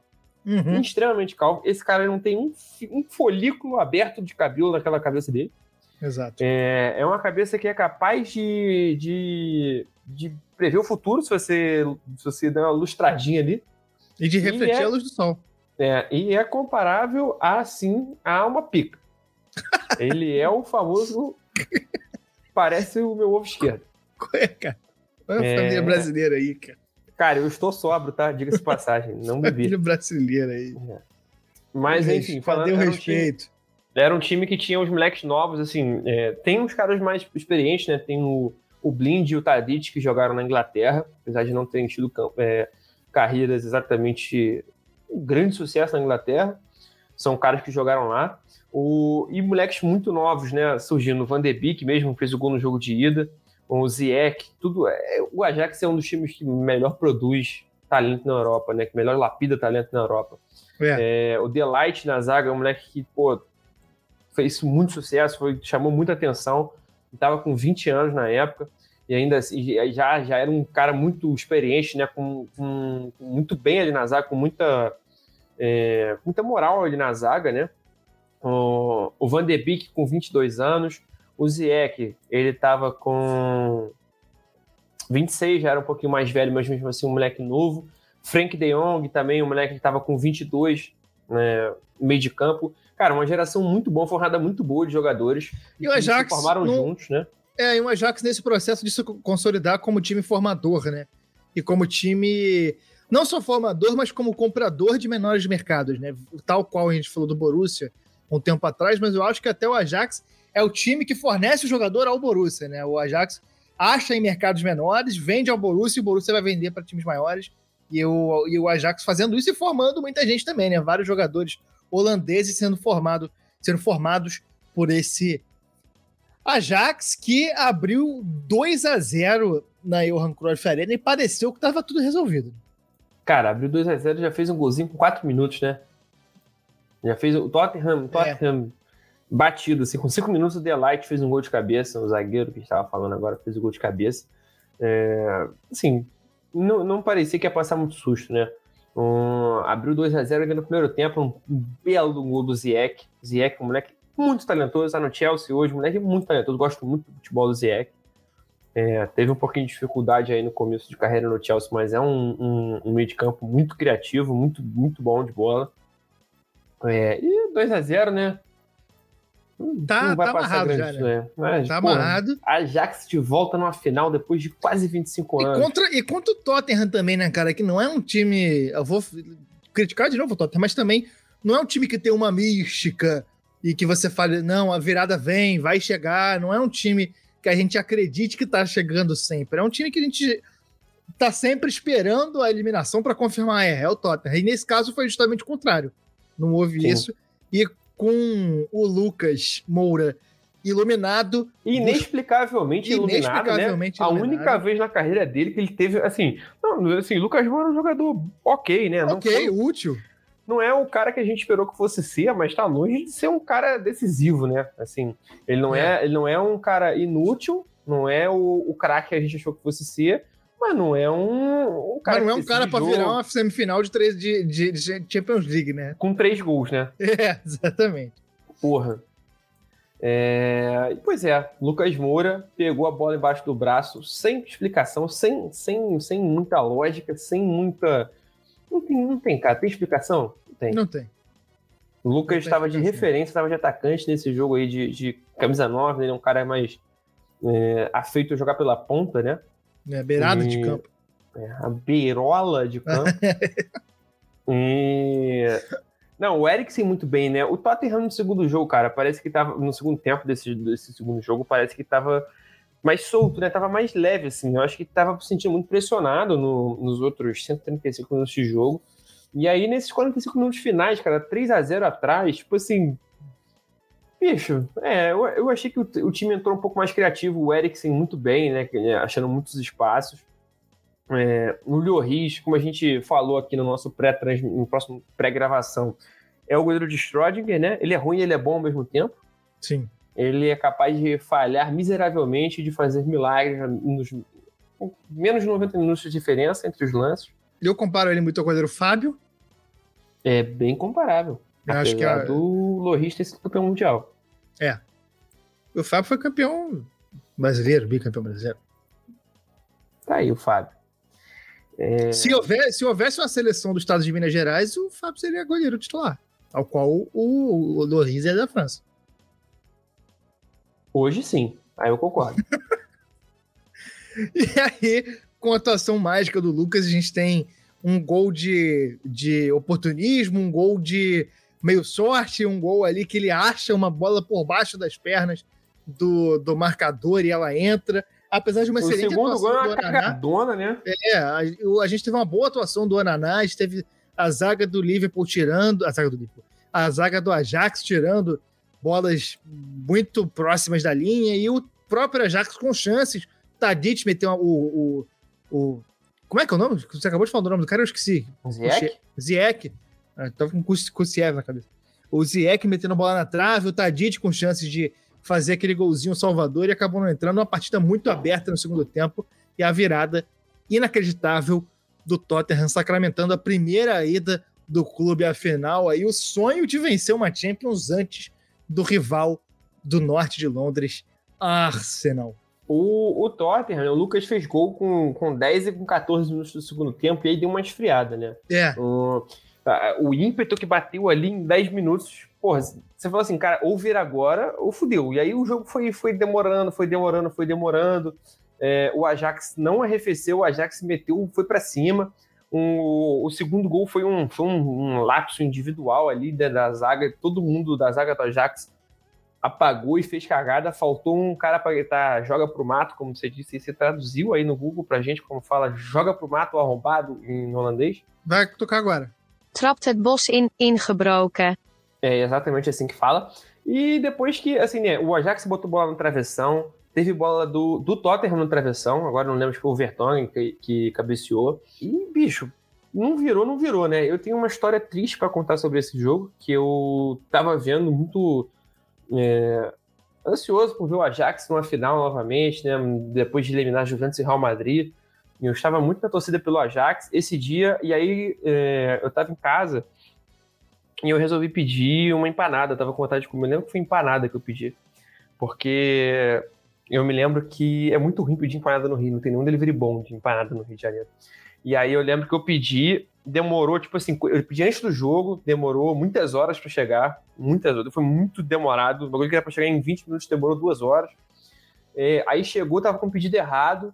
Uhum. extremamente calmo. Esse cara não tem um, um folículo aberto de cabelo naquela cabeça dele. Exato. É, é uma cabeça que é capaz de, de, de prever o futuro se você, se você der uma lustradinha ali. E de E refletir é- a luz do sol. É, e é comparável a, sim, a uma pica. Ele é o famoso. Parece o meu ovo esquerdo. Qual é, cara? A É. família brasileira aí, cara. Cara, eu estou sóbrio, tá? Diga-se passagem. Não bebi. Família brasileira aí. Mas, Cadê enfim, falando. o era um time- respeito? Era um time que tinha os moleques novos, assim. é, tem uns caras mais experientes, né? Tem o, o Blind e o Tadic que jogaram na Inglaterra, apesar de não terem tido é, carreiras exatamente um grande sucesso na Inglaterra. São caras que jogaram lá. O, e moleques muito novos, né? Surgindo. O Van de Beek mesmo fez o gol no jogo de ida. O Ziyech, tudo. É, o Ajax é um dos times que melhor produz talento na Europa, né? Que melhor lapida talento na Europa. É. É, o Delight na zaga é um moleque que, pô, fez muito sucesso, foi, chamou muita atenção. Estava com 20 anos na época e ainda assim, já, já era um cara muito experiente, né? Com, com- com muito bem ali na zaga, com muita, é, muita moral ali na zaga, né? O, o Van de Beek com 22 anos. O Ziyech, ele estava com 26, já era um pouquinho mais velho, mas mesmo assim um moleque novo. Frank de Jong também, um moleque que estava com 22, né, meio de campo. Cara, uma geração muito boa, formada muito boa de jogadores. E o Ajax se formaram não- juntos, né? É, e o Ajax nesse processo de se consolidar como time formador, né? E como time não só formador, mas como comprador de menores mercados, né? Tal qual a gente falou do Borussia um tempo atrás, mas eu acho que até o Ajax é o time que fornece o jogador ao Borussia, né? O Ajax acha em mercados menores, vende ao Borussia e o Borussia vai vender para times maiores. E o, e o Ajax fazendo isso e formando muita gente também, né? Vários jogadores holandeses sendo, formado, sendo formados por esse Ajax que abriu 2 a 0 na Johan Cruyff Arena e pareceu que estava tudo resolvido. Cara, abriu 2x0 já fez um golzinho com 4 minutos, né? Já fez o Tottenham, Tottenham batido, assim, com cinco minutos o Delight fez um gol de cabeça, o zagueiro que estava falando agora fez o um gol de cabeça. É, assim, não, não parecia que ia passar muito susto, né? Um, abriu 2 a 0 ainda no primeiro tempo, um belo gol do Ziyech. Ziyech, um moleque muito talentoso, está no Chelsea hoje, um moleque muito talentoso, gosto muito do futebol do Ziyech. É, teve um pouquinho de dificuldade aí no começo de carreira no Chelsea, mas é um, um, um meio de campo muito criativo, muito, muito bom de bola. É, e 2 a 0 né? Tá, tá amarrado já, né? Mas, tá porra, amarrado. Ajax de volta numa final depois de quase 25 e anos. Contra, e contra o Tottenham também, né, cara? Que não é um time. Eu vou criticar de novo o Tottenham, mas também não é um time que tem uma mística e que você fale, não, a virada vem, vai chegar. Não é um time que a gente acredite que tá chegando sempre. É um time que a gente tá sempre esperando a eliminação para confirmar, é, é o Tottenham. E nesse caso foi justamente o contrário. Não houve Sim. isso. E com o Lucas Moura iluminado. Inexplicavelmente, iluminado, né? A única vez na carreira dele que ele teve, assim, não, assim, Lucas Moura é um jogador ok, né? Ok, foi, útil. Não é o cara que a gente esperou que fosse ser, mas tá longe de ser um cara decisivo, né? Assim, ele não é, é ele não é um cara inútil, não é o, o craque que a gente achou que fosse ser, mas não é um, um cara. Mas não é um cara para virar uma semifinal de, três, de, de, de, Champions League, né? Com três gols, né? É, exatamente. Porra. É... Pois é, Lucas Moura pegou a bola embaixo do braço, sem explicação, sem, sem, sem muita lógica, sem muita. Não tem, não tem, cara. Tem explicação? Tem. Não tem. Lucas estava de referência, estava de atacante nesse jogo aí de, de camisa 9, ele é um cara mais é, afeito a jogar pela ponta, né? É, beirada e, de campo. É, a beirola de campo. e... Não, o Eriksen muito bem, né? O Tottenham no segundo jogo, cara, parece que tava. No segundo tempo desse, desse segundo jogo, parece que tava mais solto, né? Tava mais leve, assim. Eu acho que tava se sentindo muito pressionado no, nos outros 135 minutos de jogo. E aí, nesses 45 minutos finais, cara, 3 a 0 atrás, tipo assim, Bicho, é, eu, eu achei que o, o, time entrou um pouco mais criativo, o Eriksen muito bem, né? Achando muitos espaços. É, o Lloris, como a gente falou aqui no nosso pré no próximo pré-gravação, é o goleiro de Schrödinger, né? Ele é ruim e ele é bom ao mesmo tempo. Sim. Ele é capaz de falhar miseravelmente, de fazer milagres nos menos de 90 minutos de diferença entre os lances. Eu comparo ele muito ao goleiro Fábio. É bem comparável. Eu acho que é do Loris ter sido campeão mundial. É. O Fábio foi campeão brasileiro, bicampeão brasileiro. Tá aí o Fábio. É... Se, houvesse, se houvesse uma seleção do estado de Minas Gerais, o Fábio seria goleiro titular, ao qual o, o Loris é da França. Hoje sim, aí eu concordo. e aí, com a atuação mágica do Lucas, a gente tem um gol de, de oportunismo, um gol de meio sorte, um gol ali que ele acha uma bola por baixo das pernas do, do marcador e ela entra. Apesar de uma o excelente segundo gol é uma cagadona, né? É, a, a, gente teve uma boa atuação do Ananá, a gente teve a zaga do Liverpool tirando, a zaga do Liverpool, a zaga do Ajax tirando bolas muito próximas da linha e o próprio Ajax com chances. Tadic meteu o, o, o, Como é que é o nome? Você acabou de falar o nome do cara, eu esqueci. Ziek? Ziek tava com Kussiev na cabeça. O Ziek metendo bola na trave, o Tadic com chances de fazer aquele golzinho salvador e acabou não entrando. Uma partida muito aberta no segundo tempo e a virada inacreditável do Tottenham sacramentando a primeira ida do clube à final. Aí o sonho de vencer uma Champions antes do rival do norte de Londres, Arsenal. O, o Tottenham, o Lucas fez gol com, com 10 e com 14 minutos do segundo tempo e aí deu uma esfriada, né? É. O, o ímpeto que bateu ali em 10 minutos, porra, você falou assim, cara, ou vira agora ou fudeu. E aí o jogo foi, foi demorando, foi demorando, foi demorando. É, o Ajax não arrefeceu, o Ajax meteu, foi para cima. Um, o segundo gol foi um, foi um, um lapso individual ali da, da, zaga, todo mundo da zaga do Ajax apagou e fez cagada. Faltou um cara para gritar joga pro mato, como você disse, você traduziu aí no Google pra gente como fala joga pro mato arrombado em holandês. Vai tocar agora trapt het bos in ingebroken. É exatamente assim que fala. E depois que, assim, né, o Ajax botou bola no travessão, teve bola do, do Tottenham no travessão, agora não lembro se foi o Vertonghen que, que cabeceou. E, bicho, não virou, não virou, né? Eu tenho uma história triste para contar sobre esse jogo, que eu tava vendo muito É, ansioso por ver o Ajax numa final novamente, né? Depois de eliminar Juventus e Real Madrid. Eu estava muito na torcida pelo Ajax esse dia, e aí é, eu estava em casa e eu resolvi pedir uma empanada. Eu tava com vontade de comer. Eu lembro que foi empanada que eu pedi. Porque eu me lembro que é muito ruim pedir empanada no Rio. Não tem nenhum delivery bom de empanada no Rio de Janeiro. E aí eu lembro que eu pedi, demorou, tipo assim, eu pedi antes do jogo, demorou muitas horas para chegar. Muitas horas. Foi muito demorado. O bagulho que era pra chegar em 20 minutos demorou duas horas. É, aí chegou, tava com o pedido errado.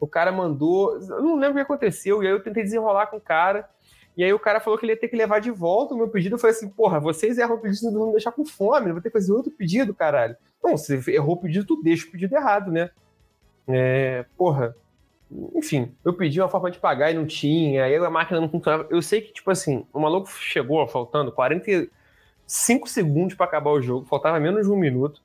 O cara mandou. Eu não lembro o que aconteceu. E aí eu tentei desenrolar com o cara. E aí o cara falou que ele ia ter que levar de volta o meu pedido. Eu falei assim, porra, vocês erram o pedido, não vão me deixar com fome, eu vou ter que fazer outro pedido, caralho. Não, você errou o pedido, tu deixa o pedido errado, né? É, porra. Enfim, eu pedi uma forma de pagar e não tinha, aí a máquina não funcionava. Eu sei que, tipo assim, o maluco chegou faltando 45 segundos para acabar o jogo, faltava menos de um minuto.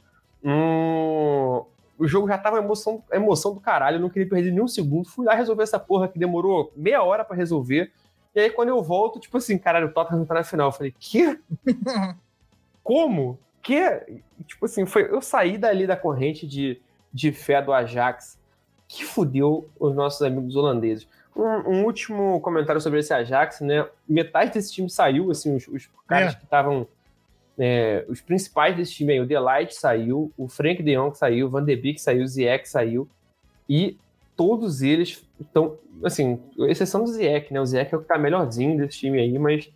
O jogo já tava emoção, emoção do caralho, eu não queria perder nenhum segundo. Fui lá resolver essa porra que demorou meia hora para resolver. E aí, quando eu volto, tipo assim, caralho, o Tottenham tá na final. Eu falei, que? Como? Que? Tipo assim, foi, eu saí dali da corrente de, de fé do Ajax que fudeu os nossos amigos holandeses. Um, um, último comentário sobre esse Ajax, né? Metade desse time saiu, assim, os, os caras é. que estavam. É, os principais desse time aí, o Delight saiu, o Frank de Jong saiu, o Van de Beek saiu, o Ziyech saiu. E todos eles estão, assim, exceção do Ziyech, né? O Ziyech é o que tá melhorzinho desse time aí, mas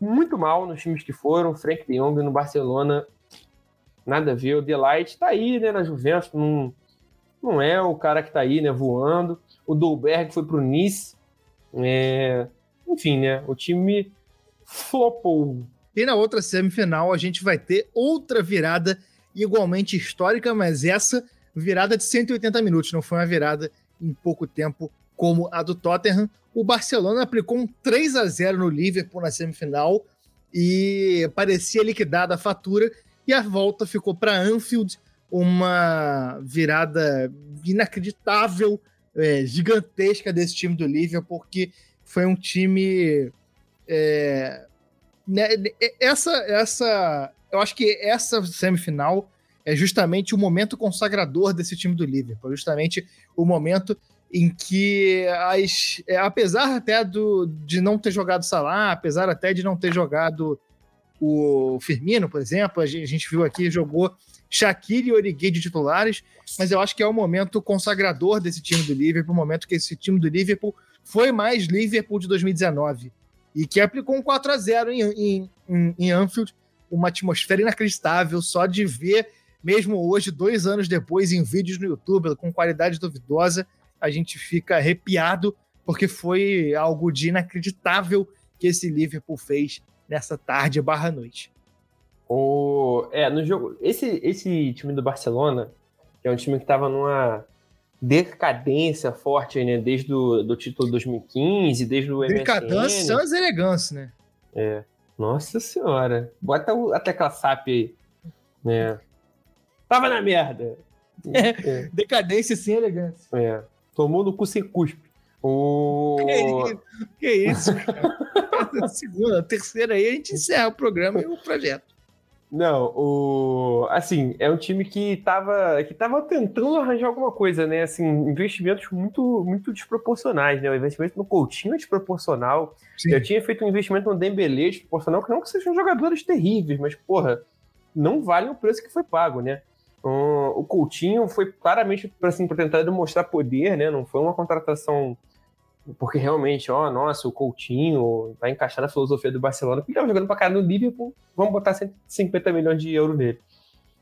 muito mal nos times que foram. Frank de Jong no Barcelona, nada a ver. O Delight tá aí, né, na Juventus, não, não é o cara que tá aí, né, voando. O Dolberg foi pro Nice. É... Enfim, né, o time flopou. E na outra semifinal a gente vai ter outra virada igualmente histórica, mas essa virada de 180 minutos, não foi uma virada em pouco tempo como a do Tottenham. O Barcelona aplicou um 3 a 0 no Liverpool na semifinal e parecia liquidada a fatura e a volta ficou para Anfield, uma virada inacreditável, é, gigantesca desse time do Liverpool, porque foi um time é, né, essa essa eu acho que essa semifinal é justamente o momento consagrador desse time do Liverpool, justamente o momento em que, as, é, apesar até do, de não ter jogado Salah, apesar até de não ter jogado o Firmino, por exemplo, a gente, a gente viu aqui, jogou Shaqiri e Origi de titulares, mas eu acho que é o momento consagrador desse time do Liverpool, o momento que esse time do Liverpool foi mais Liverpool de 2019 e que aplicou um 4 a 0 em, em, em Anfield, uma atmosfera inacreditável só de ver mesmo hoje, dois anos depois, em vídeos no YouTube, com qualidade duvidosa, a gente fica arrepiado, porque foi algo de inacreditável que esse Liverpool fez nessa tarde barra noite. O, é, no jogo, esse, esse time do Barcelona, que é um time que estava numa decadência forte, né, desde o do título 2015, desde o MSN. Decadência, mas elegância, né? É. Nossa senhora. Bota a tecla SAP aí. né? Tava na merda. É, é. Decadência sem elegância. É. Tomou no cu sem cuspe. O... Que isso, cara? segunda, terceira aí a gente encerra o programa e o projeto. Não, o assim, é um time que tava, que tava tentando arranjar alguma coisa, né? Assim, investimentos muito muito desproporcionais, né? O investimento no Coutinho é desproporcional. Sim. Eu tinha feito um investimento no Dembélé desproporcional, que não que sejam jogadores terríveis, mas porra, não vale o preço que foi pago, né? o Coutinho foi claramente para assim, tentar demonstrar poder, né? Não foi uma contratação porque realmente, ó, nossa, o Coutinho vai encaixar na filosofia do Barcelona, porque ele estava jogando para cara no Liverpool, vamos botar 150 milhões de euros nele.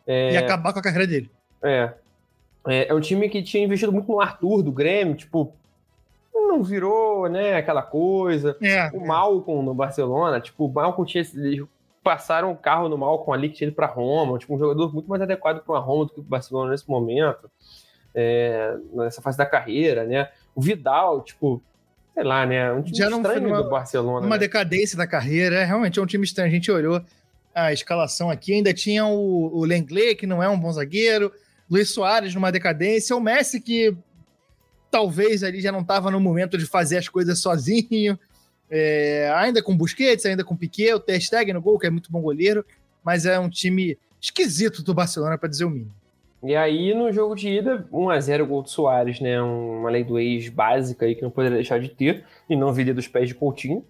É, e acabar com a carreira dele. É. é. É um time que tinha investido muito no Arthur do Grêmio, tipo, não virou, né, aquela coisa. É, o Malcom no Barcelona, tipo, o Malcom tinha passaram o carro no Malcom ali que tinha ido para Roma, tipo, um jogador muito mais adequado uma Roma do que o Barcelona nesse momento, é, nessa fase da carreira, né? O Vidal, tipo, sei lá, né? Um time Já não estranho do Barcelona. Uma né? decadência da carreira, é, realmente é um time estranho. A gente olhou a escalação aqui, ainda tinha o, o Lenglet, que não é um bom zagueiro, Luiz Soares numa decadência, o Messi que talvez ali já não estava no momento de fazer as coisas sozinho, é, ainda com Busquets, ainda com Piquet, o Ter Stegen no gol, que é muito bom goleiro, mas é um time esquisito do Barcelona, para dizer o mínimo. E aí, no jogo de ida, 1x0 gol do Soares, né? Uma lei do ex básica aí que não poderia deixar de ter, e não viria dos pés de Coutinho.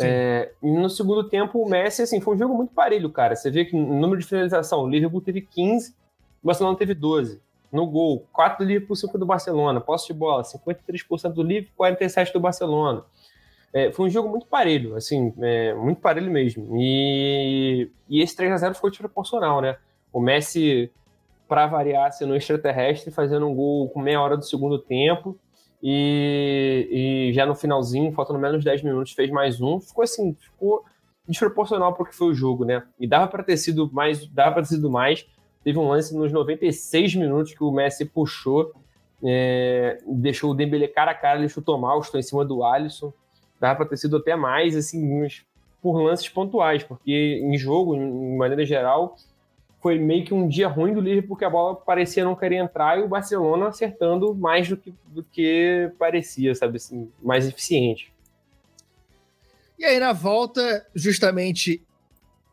É, e no segundo tempo, o Messi, assim, foi um jogo muito parelho, cara. Você vê que no número de finalização, o Liverpool teve 15, o Barcelona teve 12. No gol, 4 do Liverpool, 5 do Barcelona. Posse de bola, 53% do Liverpool, 47% do Barcelona. É, foi um jogo muito parelho, assim, é, muito parelho mesmo. E, e esse 3 a 0 ficou desproporcional, né? O Messi, para variar, sendo extraterrestre, fazendo um gol com meia hora do segundo tempo. E, e já no finalzinho, faltando menos de 10 minutos, fez mais um. Ficou assim, ficou desproporcional porque foi o jogo, né? E dava para ter sido mais, dava para ter sido mais. Teve um lance nos 96 minutos que o Messi puxou, é, deixou o Dembele cara a cara, chutou mal, estou em cima do Alisson dava para ter sido até mais, assim, por lances pontuais, porque em jogo, de maneira geral, foi meio que um dia ruim do Liverpool, porque a bola parecia não querer entrar e o Barcelona acertando mais do que, do que parecia, sabe assim, mais eficiente. E aí, na volta, justamente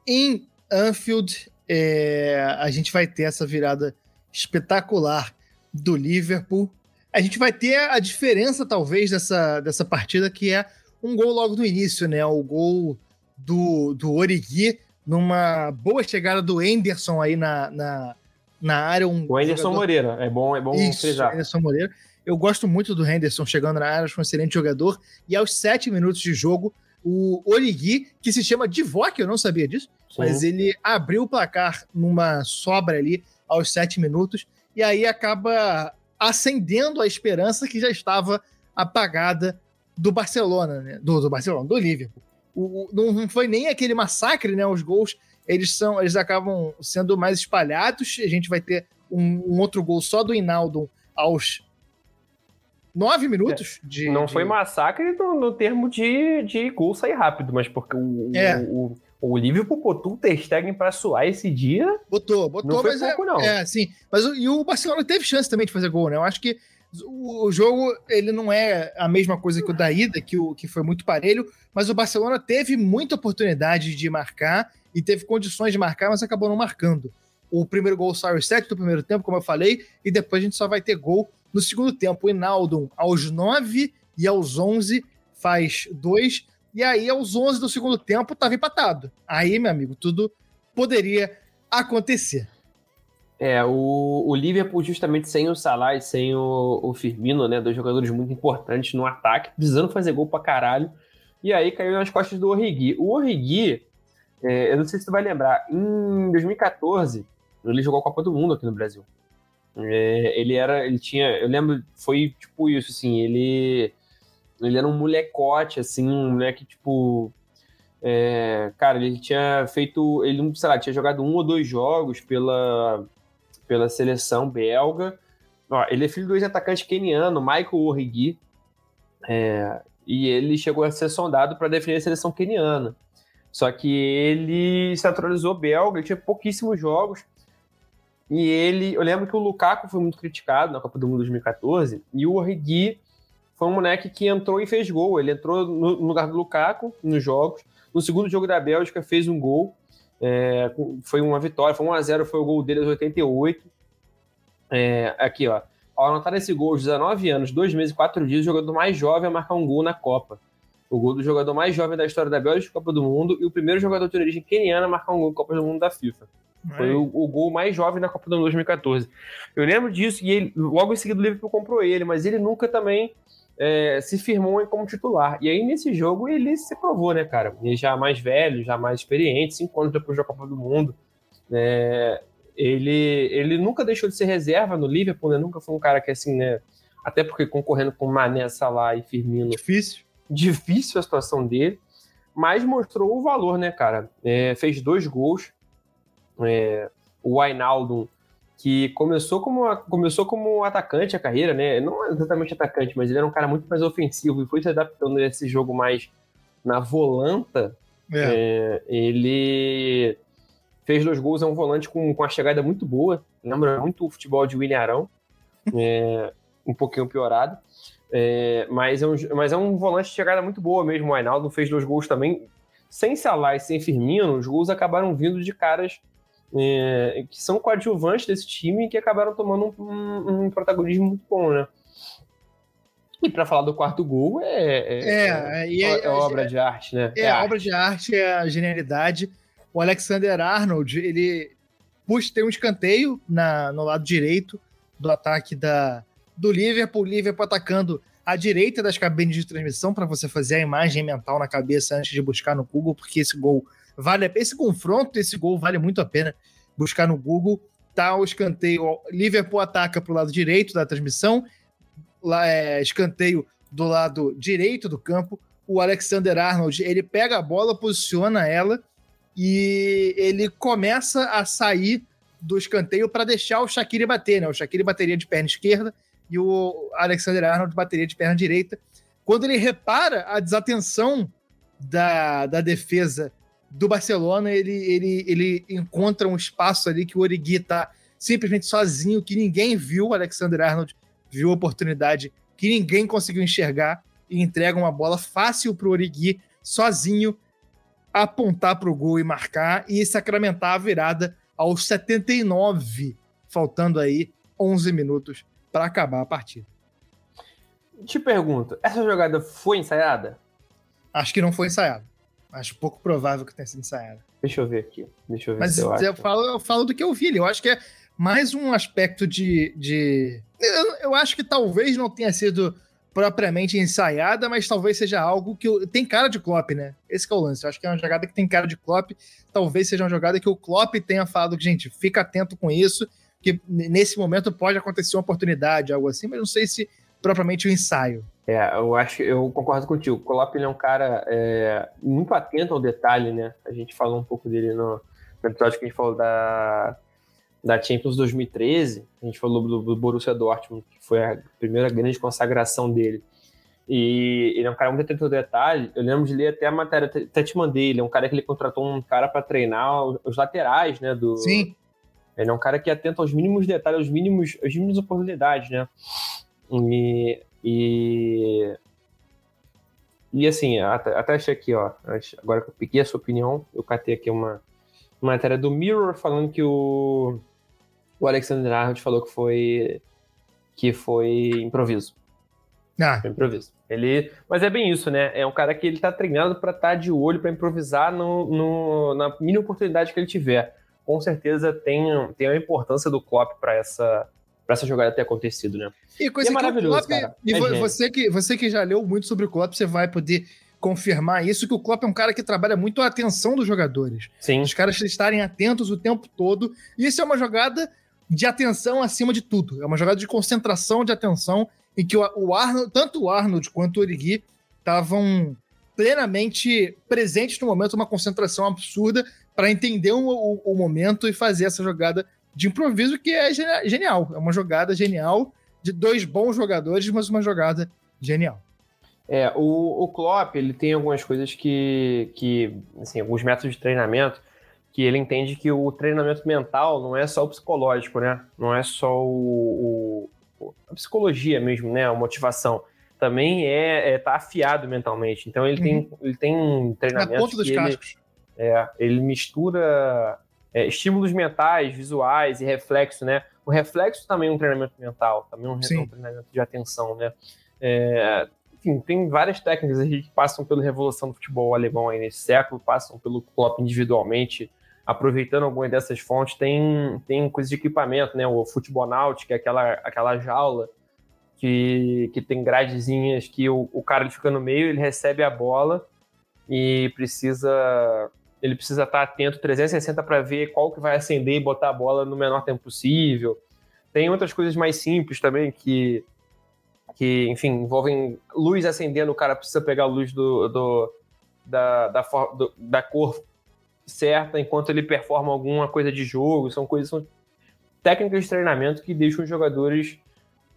em Anfield, é, a gente vai ter essa virada espetacular do Liverpool. A gente vai ter a diferença, talvez, dessa, dessa partida, que é um gol logo no início, né? O gol do, do Origi numa boa chegada do Enderson aí na, na, na área. Um o Enderson jogador... Moreira, é bom, é bom Isso, frisar. Enderson Moreira. Eu gosto muito do Henderson chegando na área, acho um excelente jogador. E aos sete minutos de jogo, o Origi, que se chama Divock, eu não sabia disso, Sim. mas ele abriu o placar numa sobra ali aos sete minutos, e aí acaba acendendo a esperança que já estava apagada do Barcelona, né? Do, do Barcelona, do Liverpool. O, não foi nem aquele massacre, né? Os gols, eles são, eles acabam sendo mais espalhados. A gente vai ter um, um outro gol só do Hinaldo aos nove minutos é, de. Não de... foi massacre no, no, termo de, de gol sair rápido, mas porque o, é. o, o, o Liverpool botou o Ter para suar esse dia. Botou, botou, não foi mas pouco, é, não. É, sim. Mas e o Barcelona teve chance também de fazer gol, né? Eu acho que o jogo ele não é a mesma coisa que o da ida, que, o, que foi muito parelho, mas o Barcelona teve muita oportunidade de marcar e teve condições de marcar, mas acabou não marcando. O primeiro gol saiu aos 7 do primeiro tempo, como eu falei, e depois a gente só vai ter gol no segundo tempo. O Hinaldo, aos 9 e aos 11, faz dois, e aí aos 11 do segundo tempo estava empatado. Aí, meu amigo, tudo poderia acontecer. É, o, o Liverpool, justamente sem o Salah e sem o, o Firmino, né? Dois jogadores muito importantes no ataque, precisando fazer gol pra caralho. E aí caiu nas costas do Origi. O Origi, é, eu não sei se tu vai lembrar, em 2014, ele jogou a Copa do Mundo aqui no Brasil. É, ele era, ele tinha, eu lembro, foi tipo isso, assim, ele, ele era um molecote, assim, um moleque, tipo, é, cara, ele tinha feito, ele, sei lá, tinha jogado um ou dois jogos pela, pela seleção belga. Ó, ele é filho do ex-atacante keniano, Michael Origi, é, e ele chegou a ser sondado para definir a seleção keniana. Só que ele se naturalizou belga, ele tinha pouquíssimos jogos. E ele, eu lembro que o Lukaku foi muito criticado na Copa do Mundo 2014, e o Origi foi um moleque que entrou e fez gol. Ele entrou no lugar do Lukaku nos jogos. No segundo jogo da Bélgica fez um gol. É, foi uma vitória, foi 1x0, foi o gol dele aos 88. É, aqui, ó. Ao anotar esse gol, aos 19 anos, 2 meses e 4 dias, o jogador mais jovem a marcar um gol na Copa. O gol do jogador mais jovem da história da Bélgica Copa do Mundo e o primeiro jogador de origem keniana a marcar um gol na Copa do Mundo da FIFA. Foi o, o, gol mais jovem na Copa do Mundo 2014. Eu lembro disso e ele, logo em seguida o Liverpool comprou ele, mas ele nunca também é, se firmou como titular. E aí, nesse jogo, ele se provou, né, cara? Ele já mais velho, já mais experiente, cinco anos depois da Copa do Mundo. É, ele, ele nunca deixou de ser reserva no Liverpool, né? Nunca foi um cara que, assim, né? Até porque concorrendo com Mané, Salah e Firmino. Difícil. Difícil a situação dele. Mas mostrou o valor, né, cara? É, fez dois gols. É, o Ainaldo que começou como, começou como atacante a carreira, né? Não exatamente atacante, mas ele era um cara muito mais ofensivo e foi se adaptando a esse jogo mais na volanta. É. É, ele fez dois gols, é um volante com, com a chegada muito boa, lembra muito o futebol de William Arão, é, um pouquinho piorado. É, mas, é um, mas é um volante de chegada muito boa mesmo. O Ainaldo fez dois gols também. Sem Salah e sem Firmino, os gols acabaram vindo de caras é, que são coadjuvantes desse time e que acabaram tomando um, um, um protagonismo muito bom, né? E para falar do quarto gol, é, é, É, e é- é- é obra de arte, né? É, a arte. obra de arte, é a genialidade. O Alexander Arnold, ele puxa, tem um escanteio na, no lado direito do ataque da, do Liverpool. O Liverpool atacando à direita das cabines de transmissão para você fazer a imagem mental na cabeça antes de buscar no Google, porque esse gol vale esse confronto, esse gol vale muito a pena buscar no Google. Tá o escanteio, Liverpool ataca para o lado direito da transmissão, lá é escanteio do lado direito do campo. O Alexander Arnold ele pega a bola, posiciona ela e ele começa a sair do escanteio para deixar o Shaqiri bater, né? O Shaqiri bateria de perna esquerda e o Alexander Arnold bateria de perna direita. Quando ele repara a desatenção da, da defesa do Barcelona, ele, ele, ele encontra um espaço ali que o Origi tá simplesmente sozinho, que ninguém viu. O Alexander Arnold viu a oportunidade que ninguém conseguiu enxergar e entrega uma bola fácil para o Origi, sozinho, apontar para o gol e marcar e sacramentar a virada aos 79, faltando aí 11 minutos para acabar a partida. Te pergunto, essa jogada foi ensaiada? Acho que não foi ensaiado. Acho pouco provável que tenha sido ensaiado. Deixa eu ver aqui. Deixa eu ver Mas se eu eu, falo, eu falo do que eu vi. Eu acho que é mais um aspecto de. de... Eu, eu acho que talvez não tenha sido propriamente ensaiada, mas talvez seja algo que. Tem cara de Klopp, né? Esse é o lance. Eu acho que é uma jogada que tem cara de Klopp. Talvez seja uma jogada que o Klopp tenha falado que, gente, fica atento com isso, que nesse momento pode acontecer uma oportunidade, algo assim, mas não sei se propriamente o ensaio. É, eu acho, eu concordo contigo. O Klopp ele é um cara é, muito atento ao detalhe, né? A gente falou um pouco dele no, no episódio que a gente falou da, da Champions 2013. A gente falou do, do Borussia Dortmund, que foi a primeira grande consagração dele. E ele é um cara muito atento ao detalhe. Eu lembro de ler até a matéria, até te mandei. Ele é um cara que ele contratou um cara para treinar os- os laterais, né? Do, Sim. ele é um cara que é atento aos mínimos detalhes, aos mínimos, às mínimas oportunidades, né? E, e, e assim, até, achei aqui, ó. Agora que eu peguei a sua opinião, eu catei aqui uma, uma matéria do Mirror falando que o, o Alexander Arnold falou que foi que foi improviso. Ah, Foi improviso. Ele, mas é bem isso, né? É um cara que ele tá treinado para estar de olho, para improvisar no, no- na mínima oportunidade que ele tiver. Com certeza tem, tem a importância do Klopp para essa, pra essa jogada ter acontecido, né? E coisa E é que maravilhoso, Klopp, cara. E É você, que, você que já leu muito sobre o Klopp, você vai poder confirmar isso, que o Klopp é um cara que trabalha muito a atenção dos jogadores. Sim, Os caras estarem atentos o tempo todo. E isso é uma jogada de atenção acima de tudo. É uma jogada de concentração, de atenção, em que o, o Arnold, tanto o Arnold quanto o Origi estavam plenamente presentes no momento, uma concentração absurda para entender o, o- o momento e fazer essa jogada de improviso que é genia- genial. É uma jogada genial de dois bons jogadores, mas uma jogada genial. É, o, o Klopp, ele tem algumas coisas que, que, assim, alguns métodos de treinamento que ele entende que o treinamento mental não é só o psicológico, né? Não é só o, o- a psicologia mesmo, né? A motivação. Também é, é tá afiado mentalmente. Então ele tem, ele tem Na treinamentos ponta dos que ele, cascos. é, ele mistura é, estímulos mentais, visuais e reflexo, né? O reflexo também é um treinamento mental, também é um, um treinamento de atenção, né? É, enfim, tem várias técnicas aí que passam pela revolução do futebol alemão aí nesse século, passam pelo Klopp individualmente, aproveitando algumas dessas fontes. Tem, tem coisas de equipamento, né? O futebol náutico, que é aquela, aquela jaula que, que tem gradezinhas que o, o cara ele fica no meio, ele recebe a bola e precisa ele precisa estar atento 360 para ver qual que vai acender e botar a bola no menor tempo possível. Tem outras coisas mais simples também que, que enfim, envolvem luz acendendo, o cara precisa pegar a luz do, do, da, da, do- da cor certa enquanto ele performa alguma coisa de jogo. São coisas, são técnicas de treinamento que deixam os jogadores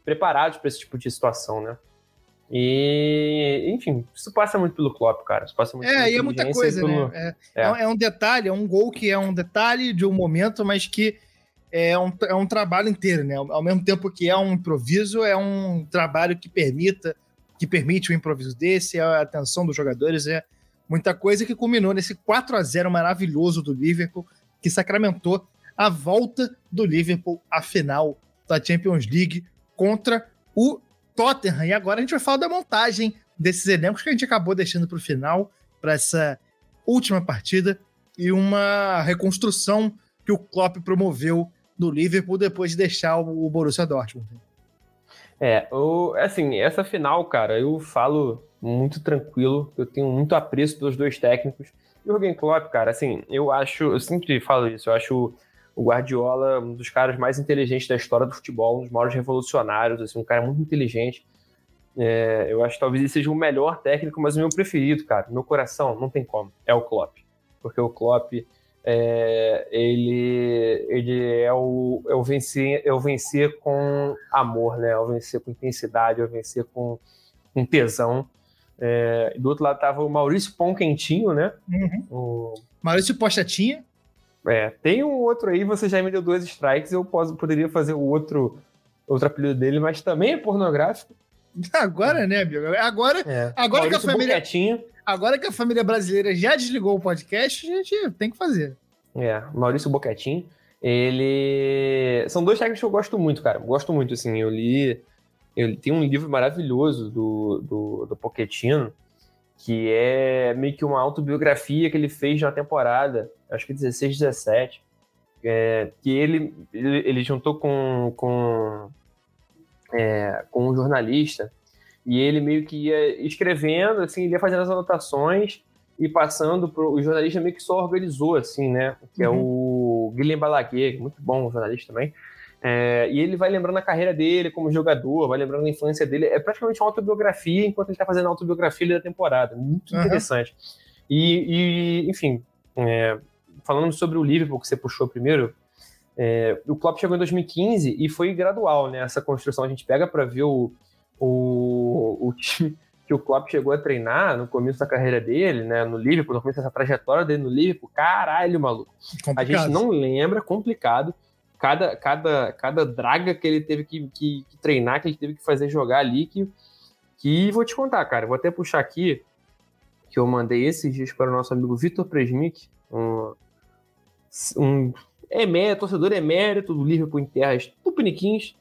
preparados para esse tipo de situação, né? E, enfim, isso passa muito pelo Klopp, cara. Isso passa muito É, e é muita coisa, e pelo- né? É. É, é um- é um detalhe, é um gol que é um detalhe de um momento, mas que é um, é um trabalho inteiro, né? Ao mesmo tempo que é um improviso, é um trabalho que permita, que permite o improviso desse, a atenção dos jogadores, é muita coisa que culminou nesse 4 a 0 maravilhoso do Liverpool, que sacramentou a volta do Liverpool à final da Champions League contra o Tottenham. E agora a gente vai falar da montagem desses elencos que a gente acabou deixando para o final, para essa última partida, e uma reconstrução que o Klopp promoveu no Liverpool depois de deixar o Borussia Dortmund. É, o, assim, essa final, cara, eu falo muito tranquilo, eu tenho muito apreço pelos dois técnicos. E o Jürgen Klopp, cara, assim, eu acho, eu sempre falo isso, eu acho o Guardiola um dos caras mais inteligentes da história do futebol, um dos maiores revolucionários, assim, um cara muito inteligente. É, eu acho que talvez ele seja o melhor técnico, mas o meu preferido, cara, meu coração, não tem como, é o Klopp. Porque o Klopp, é, ele, ele é, o, é, o vencer, é o vencer com amor, né? É o vencer com intensidade, é o vencer com, com tesão. É, do outro lado tava o Maurício Pão Quentinho, né? Uhum. O... Maurício Pochatinha. É, tem um outro aí, você já me deu dois strikes, eu posso, poderia fazer o outro, outro apelido dele, mas também é pornográfico. Agora, né, amigo? Agora, é. agora que a família. Agora que a família brasileira já desligou o podcast, a gente tem que fazer. É, Maurício Boquetinho. Ele. São dois técnicos que eu gosto muito, cara. Gosto muito, assim. Eu li. Eu tem um livro maravilhoso do, do, do Pochettino, que é meio que uma autobiografia que ele fez na temporada, acho que 16, 17. É, que ele, ele, ele juntou com, com, é, com um jornalista e ele meio que ia escrevendo, assim, ia fazendo as anotações e passando pro o jornalista meio que só organizou, assim, né? Que uhum. é o Guilherme Balaguer, muito bom jornalista também. É, e ele vai lembrando a carreira dele como jogador, vai lembrando a infância dele. É praticamente uma autobiografia enquanto ele está fazendo a autobiografia da temporada. Muito uhum. interessante. E, e, enfim, é, falando sobre o Liverpool que você puxou primeiro, é, o Klopp chegou em 2015 e foi gradual, né? Essa construção a gente pega para ver o, o, o time que o Klopp chegou a treinar no começo da carreira dele, né, no Liverpool, no começo dessa trajetória dele no Liverpool, caralho, maluco. Complicado. A gente não lembra, complicado, cada, cada, cada draga que ele teve que, que, que, treinar, que ele teve que fazer jogar ali, que, que vou te contar, cara, vou até puxar aqui, que eu mandei esses dias para o nosso amigo Vitor Presmik, um, um emérito, torcedor emérito do Liverpool em terras tupiniquins,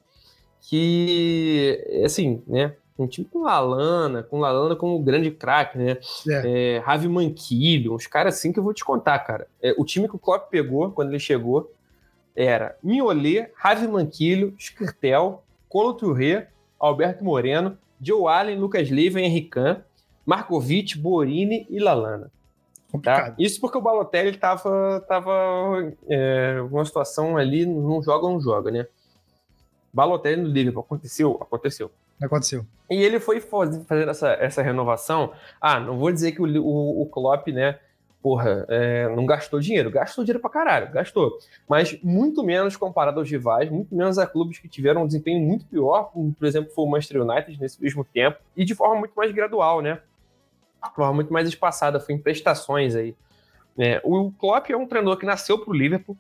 que, assim, né, um time com Lalana, com Lalana como grande craque, né? É. É, Ravi Manquilho, uns caras assim que eu vou te contar, cara. É, o time que o Klopp pegou quando ele chegou era Mignolet, Ravi Manquilho, Skirtel, Colo Touré, Alberto Moreno, Joe Allen, Lucas Leiva, Henrican, Markovic, Borini e Lalana. Tá? Isso porque o Balotelli tava, tava é, uma situação ali, não joga, não joga, né? Balotelli no Liverpool, aconteceu? Aconteceu. Aconteceu. E ele foi fazer essa, essa renovação. Ah, não vou dizer que o, o, o Klopp, né, porra, é, não gastou dinheiro. Gastou dinheiro pra caralho, gastou. Mas muito menos comparado aos rivais, muito menos a clubes que tiveram um desempenho muito pior, como, por exemplo, foi o Manchester United nesse mesmo tempo, e de forma muito mais gradual, né? De forma muito mais espaçada, foi em prestações aí. É, o Klopp é um treinador que nasceu pro Liverpool,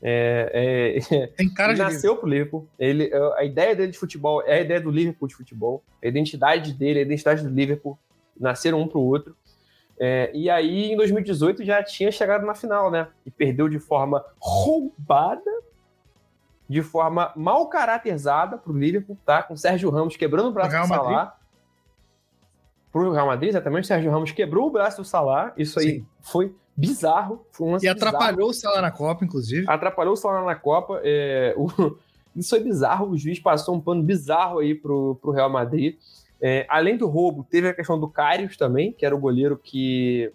é, é, Tem cara ele nasceu pro Liverpool. Ele, a ideia dele de futebol é a ideia do Liverpool de futebol. A identidade dele, a identidade do Liverpool nasceram um pro outro. É, e aí, em 2018, já tinha chegado na final, né? E perdeu de forma roubada, de forma mal caracterizada pro Liverpool, tá? Com o Sérgio Ramos quebrando o braço do Salah. Pro Real Madrid, exatamente. O Sérgio Ramos quebrou o braço do Salah. Isso aí Sim. foi bizarro. Foi um e atrapalhou bizarro. o Salah na Copa, inclusive. Atrapalhou o Salah na Copa. É, o, isso foi bizarro. O juiz passou um pano bizarro aí pro, pro Real Madrid. É, além do roubo, teve a questão do Karius também, que era o goleiro que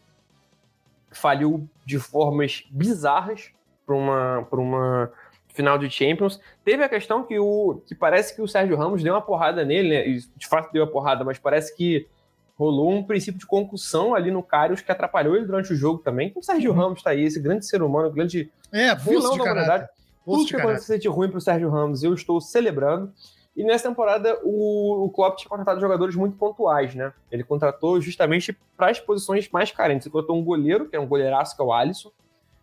falhou de formas bizarras para uma, uma final de Champions. Teve a questão que, o, que parece que o Sérgio Ramos deu uma porrada nele, né? de fato deu uma porrada, mas parece que rolou um princípio de concussão ali no Karius que atrapalhou ele durante o jogo também. Então o Sérgio uhum. Ramos tá aí, esse grande ser humano, grande é, vilão da humanidade. Tudo que aconteceu de ruim pro Sérgio Ramos, eu estou celebrando. E nessa temporada o, o Klopp tinha contratado jogadores muito pontuais, né? Ele contratou justamente para as posições mais carentes. Ele contratou um goleiro, que é um goleiraço, que é o Alisson.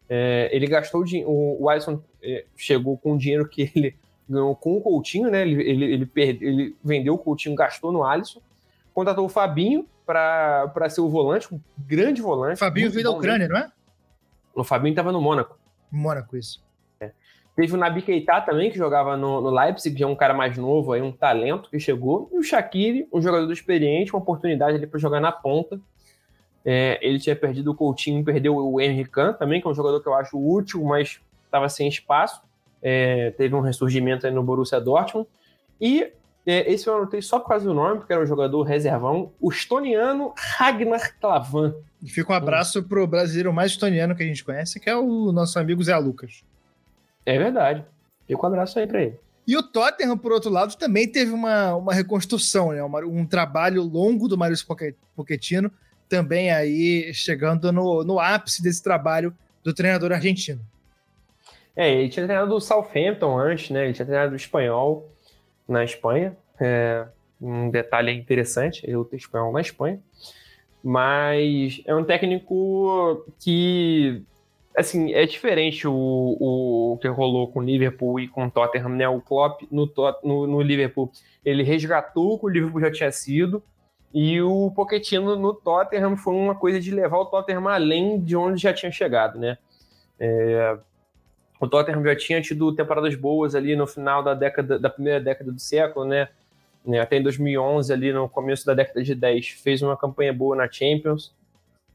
É, ele gastou o, o Alisson é, chegou com o dinheiro que ele ganhou com o Coutinho, né? Ele, ele, ele, perde, ele vendeu o Coutinho, gastou no Alisson contratou o Fabinho para ser o volante, um grande volante. Fabinho veio da Ucrânia, mesmo. não é? O Fabinho estava no Mônaco. Mônaco, isso. É. Teve o Nabi Keita também, que jogava no, no Leipzig, que é um cara mais novo, aí, um talento que chegou. E o Shaqiri, um jogador experiente, uma oportunidade ali para jogar na ponta. É, ele tinha perdido o Coutinho, perdeu o Henry Kahn também, que é um jogador que eu acho útil, mas estava sem espaço. É, teve um ressurgimento aí no Borussia Dortmund. E é, esse eu anotei só causa do nome, porque era um jogador reservão, o estoniano Ragnar Klavan. E fica um abraço pro brasileiro mais estoniano que a gente conhece, que é o nosso amigo Zé Lucas. É verdade. Fica um abraço aí para ele. E o Tottenham, por outro lado, também teve uma, uma reconstrução, né? Uma, um trabalho longo do Maurício Pochettino, também aí chegando no, no ápice desse trabalho do treinador argentino. É, ele tinha treinado o Southampton antes, né? Ele tinha treinado o espanhol na Espanha. É, um detalhe interessante, ele tem espanhol na Espanha. Mas é um técnico que, assim, é diferente o, o, o que rolou com o Liverpool e com o Tottenham, né? O Klopp no, no, no Liverpool, ele resgatou o que o Liverpool já tinha sido, e o Pochettino no Tottenham foi uma coisa de levar o Tottenham além de onde já tinha chegado, né? É, o Tottenham já tinha tido temporadas boas ali no final da década da primeira década do século, né? né? Até em 2011 ali no começo da década de 10 fez uma campanha boa na Champions,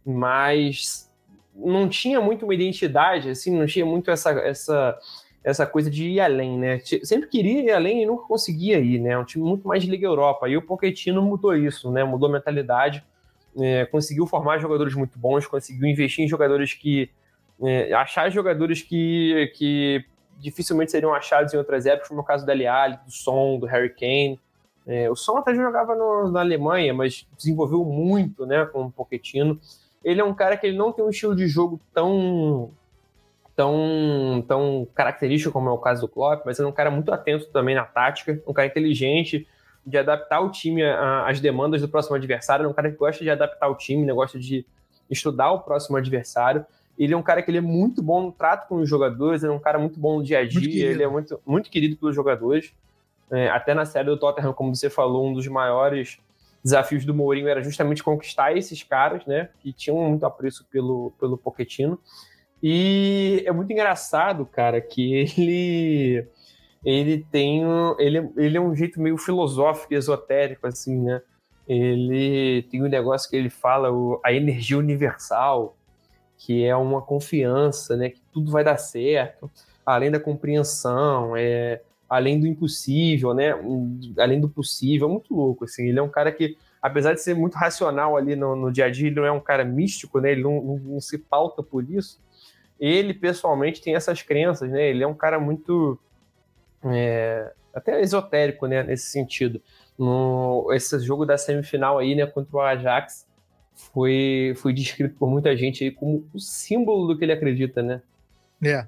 mas não tinha muito uma identidade, assim, não tinha muito essa essa essa coisa de ir além, né? Sempre queria ir além e nunca conseguia ir, né? Um time muito mais de Liga Europa. E o Pochettino mudou isso, né? Mudou a mentalidade, é, conseguiu formar jogadores muito bons, conseguiu investir em jogadores que é, achar jogadores que, que dificilmente seriam achados em outras épocas, como o caso da Leal, do Son, do Harry Kane. É, o Son até jogava no, na Alemanha, mas desenvolveu muito, né, com o Pochettino. Ele é um cara que ele não tem um estilo de jogo tão tão, tão característico como é o caso do Klopp, mas é um cara muito atento também na tática, um cara inteligente de adaptar o time às demandas do próximo adversário, é um cara que gosta de adaptar o time, né, gosta de estudar o próximo adversário. Ele é um cara que ele é muito bom no trato com os jogadores, ele é um cara muito bom no dia a dia, ele é muito, muito querido pelos jogadores. É, até na série do Tottenham, como você falou, um dos maiores desafios do Mourinho era justamente conquistar esses caras, né, que tinham muito apreço pelo, pelo Pochettino. E é muito engraçado, cara, que ele ele tem um, ele, ele é um jeito meio filosófico e esotérico assim, né? Ele tem um negócio que ele fala o, a energia universal, que é uma confiança, né, que tudo vai dar certo, além da compreensão, é além do impossível, né, além do possível, é muito louco assim. Ele é um cara que apesar de ser muito racional ali no, no dia a dia, ele não é um cara místico, né? Ele não, não, não se pauta por isso ele pessoalmente tem essas crenças, né? Ele é um cara muito é, até esotérico, né? Nesse sentido. No, esse jogo da semifinal aí, né? Contra o Ajax foi, foi descrito por muita gente como o símbolo do que ele acredita, né? É.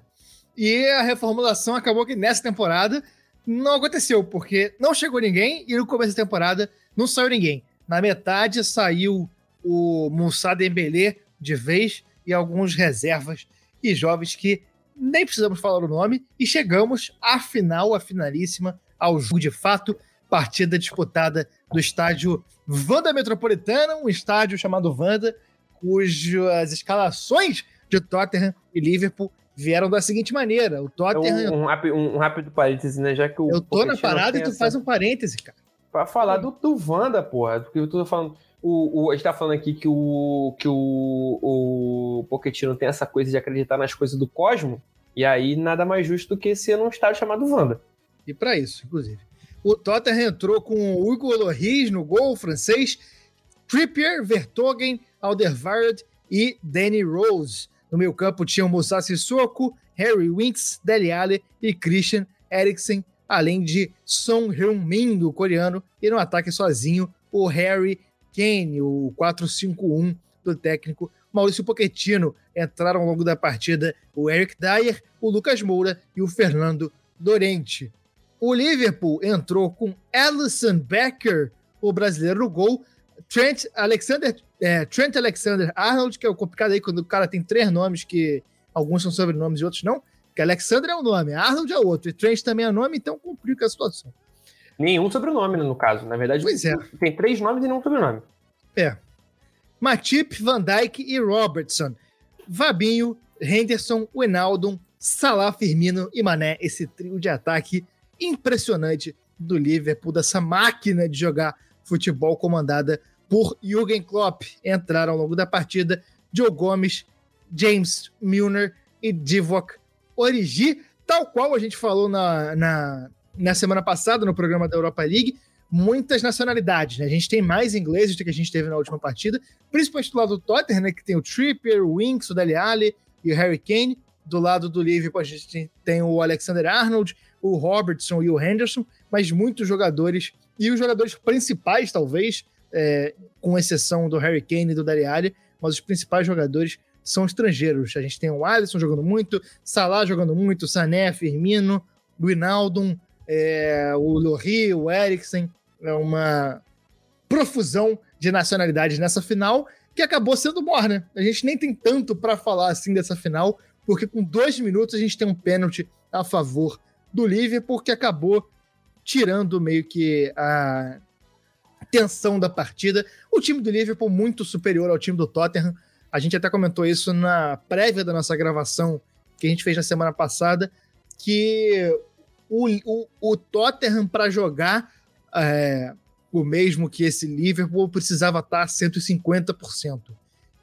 E a reformulação acabou que nessa temporada não aconteceu, porque não chegou ninguém e no começo da temporada não saiu ninguém. Na metade saiu o Moussa Dembélé de vez e alguns reservas e jovens que nem precisamos falar o nome, e chegamos à final, à finalíssima, ao jogo de fato, partida disputada do estádio Vanda Metropolitana, um estádio chamado Vanda, cujas escalações de Tottenham e Liverpool vieram da seguinte maneira: o Tottenham. Um, um, um rápido parêntese, né? Já que o eu tô na parada e tu essa... faz um parêntese, cara. Pra falar do, do Wanda, porra, porque eu tô falando. O, o, a gente tá falando aqui que o, que o, o Pochettino tem essa coisa de acreditar nas coisas do Cosmo, e aí nada mais justo do que ser num estádio chamado Wanda. E para isso, inclusive. O Tottenham entrou com o Hugo Loris no gol francês, Trippier, Vertogen, Alderweireld e Danny Rose. No meio campo tinham Moussa Sissoko, Harry Winks, Dele Alli e Christian Eriksen, além de Song Heung-min, do coreano, e no ataque sozinho, o Harry Kane, o 4-5-1 do técnico Maurício Pochettino. Entraram ao longo da partida o Eric Dyer, o Lucas Moura e o Fernando Dorente. O Liverpool entrou com Alisson Becker, o brasileiro no gol, Trent Alexander, é, Trent Alexander Arnold, que é o complicado aí quando o cara tem três nomes que alguns são sobrenomes e outros não, que Alexander é um nome, Arnold é outro, e Trent também é nome, então complica a situação. Nenhum sobrenome, no caso. Na verdade, pois é. tem três nomes e nenhum sobrenome. É. Matip, Van Dijk e Robertson. Vabinho, Henderson, Wijnaldum, Salah, Firmino e Mané, esse trio de ataque impressionante do Liverpool, dessa máquina de jogar futebol comandada por Jürgen Klopp. Entraram ao longo da partida Joe Gomes, James Milner e Divock Origi, tal qual a gente falou na, na, na semana passada no programa da Europa League, muitas nacionalidades, né? A gente tem mais ingleses do que a gente teve na última partida, principalmente do lado do Tottenham, né? Que tem o Trippier, o Winks, o Dele Alli e o Harry Kane. Do lado do Liverpool, a gente tem o Alexander Arnold, o Robertson e o Henderson, mas muitos jogadores, e os jogadores principais, talvez, é, com exceção do Harry Kane e do Dele Alli, mas os principais jogadores são estrangeiros. A gente tem o Alisson jogando muito, Salah jogando muito, Sané, Firmino, Guinaldum, é, o Lohri, o Eriksen, é uma profusão de nacionalidades nessa final que acabou sendo morna. A gente nem tem tanto para falar assim dessa final, porque com dois minutos a gente tem um pênalti a favor do Liverpool que acabou tirando meio que a tensão da partida. O time do Liverpool muito superior ao time do Tottenham. A gente até comentou isso na prévia da nossa gravação que a gente fez na semana passada, que o, o, o Tottenham para jogar é, o mesmo que esse Liverpool precisava estar 150%.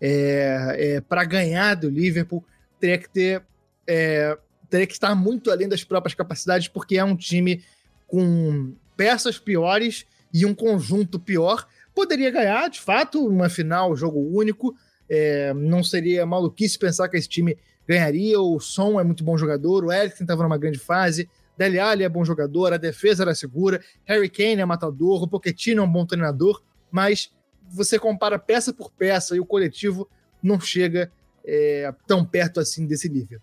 É, é, para ganhar do Liverpool, teria que ter. É, teria que estar muito além das próprias capacidades, porque é um time com peças piores e um conjunto pior. Poderia ganhar, de fato, uma final, jogo único. É, não seria maluquice pensar que esse time ganharia. O Som é muito bom jogador, o Eriksen estava numa grande fase. Dele Alli é bom jogador, a defesa era segura, Harry Kane é matador, o Pochettino é um bom treinador, mas você compara peça por peça e o coletivo não chega é, tão perto assim desse nível.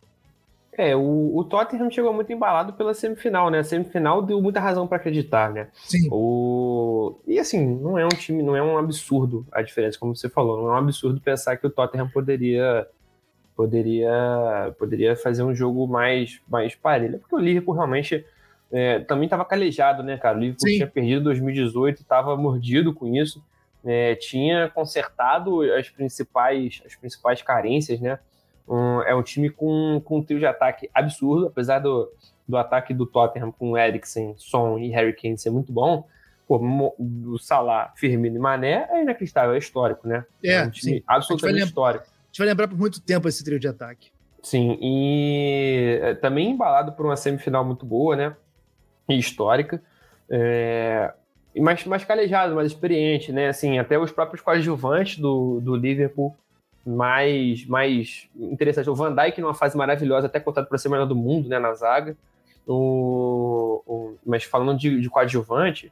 É, o, o, Tottenham chegou muito embalado pela semifinal, né? A semifinal deu muita razão para acreditar, né? Sim. O... E assim, não é um time, não é um absurdo a diferença, como você falou, não é um absurdo pensar que o Tottenham poderia poderia, poderia fazer um jogo mais, mais parelho. Porque o Liverpool realmente é, também estava calejado, né, cara? O Liverpool Sim. tinha perdido 2018 estava mordido com isso. É, tinha consertado as principais, as principais carências, né? Um, é um time com, com um trio de ataque absurdo, apesar do, do ataque do Tottenham com Eriksen, Son e Harry Kane ser muito bom. Pô, do Salah, Firmino e Mané é inacreditável, é histórico, né? É, é um time sim. absolutamente histórico gente vai lembrar por muito tempo esse trio de ataque. Sim, e é, também embalado por uma semifinal muito boa, né? E histórica. É... Mais, mais calejado, mais experiente, né? Assim, até os próprios coadjuvantes do, do Liverpool mais, mais interessante. O Van Dijk numa fase maravilhosa, até contado para ser melhor do mundo, né? Na zaga. O, o, mas falando de, de coadjuvante,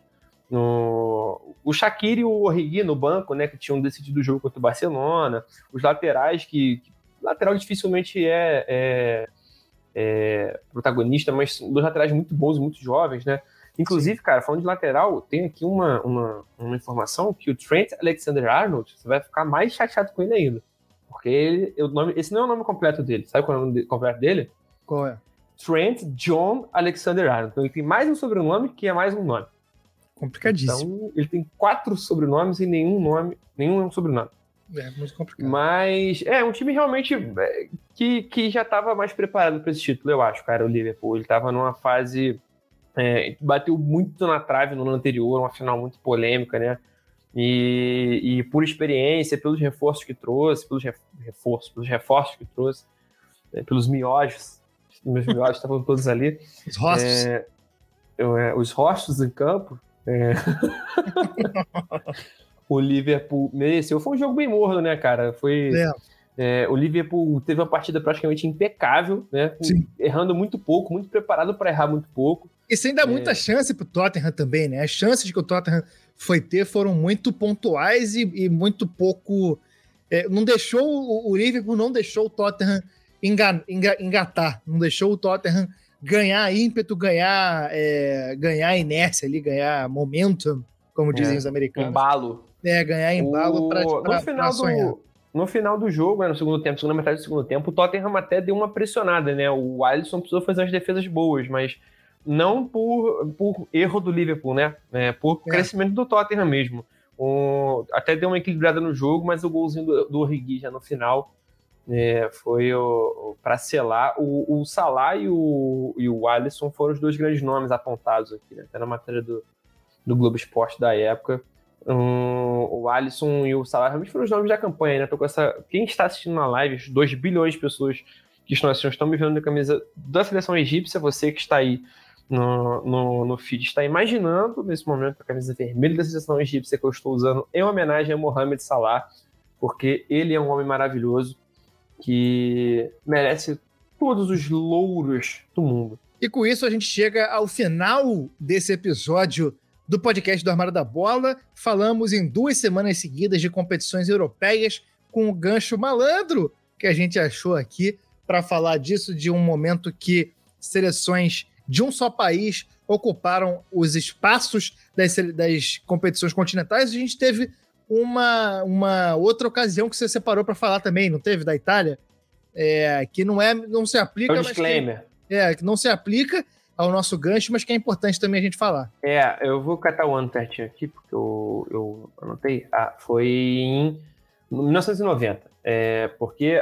no, o Shaqiri e o Origi no banco, né, que tinham decidido o jogo contra o Barcelona, os laterais que, que lateral dificilmente é, é, é, protagonista, mas dois laterais muito bons muito jovens, né? Inclusive, Sim. cara, falando de lateral, tem aqui uma, uma, uma informação que o Trent Alexander-Arnold, você vai ficar mais chateado com ele ainda. Porque ele, o nome, esse não é o nome completo dele. Sabe qual é o nome completo dele? Qual é? Trent John Alexander-Arnold. Então ele tem mais um sobrenome que é mais um nome. Complicadíssimo. Então, ele tem quatro sobrenomes e nenhum nome, nenhum é um sobrenome. É, muito complicado. Mas é um time realmente é, que, que já estava mais preparado para esse título, eu acho, cara. O Liverpool. Ele estava numa fase. É, bateu muito na trave no ano anterior, uma final muito polêmica, né? E, e por experiência, pelos reforços que trouxe, pelos reforços, pelos reforços que trouxe, né? pelos miojos, meus miojos estavam todos ali. Os rostos. É, é, os rostos em campo, é. o Liverpool mereceu. Foi um jogo bem morno, né, cara? Foi. É. É, o Liverpool teve uma partida praticamente impecável, né? Errando muito pouco, muito preparado para errar muito pouco. E sem dar é... muita chance pro Tottenham também, né? As chances que o Tottenham foi ter foram muito pontuais e, e muito pouco. É, não deixou o, o, Liverpool não deixou o Tottenham enga, enga, engatar, não deixou o Tottenham ganhar ímpeto, ganhar, é, ganhar inércia ali, ganhar momentum, como dizem é, os americanos. Embalo. É, ganhar embalo o... para no final do No final do jogo, né, no segundo tempo, segunda metade do segundo tempo, o Tottenham até deu uma pressionada, né? O Alisson precisou fazer umas defesas boas, mas não por, por erro do Liverpool, né? É, por é. crescimento do Tottenham mesmo. Até deu uma equilibrada no jogo, mas o golzinho do, do Origi já no final É, foi para selar. O, o Salah e o, e o Alisson foram os dois grandes nomes apontados aqui, né? até na matéria do, do Globo Esporte da época. Um, o Alisson e o Salah realmente foram os nomes da campanha, né? Tô com essa... Quem está assistindo na live, 2 bilhões de pessoas que estão assistindo estão me vendo na camisa da seleção egípcia, você que está aí no, no, no feed está imaginando nesse momento a camisa vermelha da seleção egípcia que eu estou usando em homenagem a Mohamed Salah, porque ele é um homem maravilhoso que merece todos os louros do mundo. E com isso a gente chega ao final desse episódio do podcast do Armário da Bola. Falamos em duas semanas seguidas de competições europeias com o gancho malandro que a gente achou aqui para falar disso, de um momento que seleções de um só país ocuparam os espaços das, das competições continentais. A gente teve uma, uma outra ocasião que você separou para falar também, não teve? Da Itália? É, que não é não se aplica. É um disclaimer. Que, é, que não se aplica ao nosso gancho, mas que é importante também a gente falar. É, eu vou catar o ano certinho aqui, porque eu, eu anotei. Ah, foi em 1990. É, porque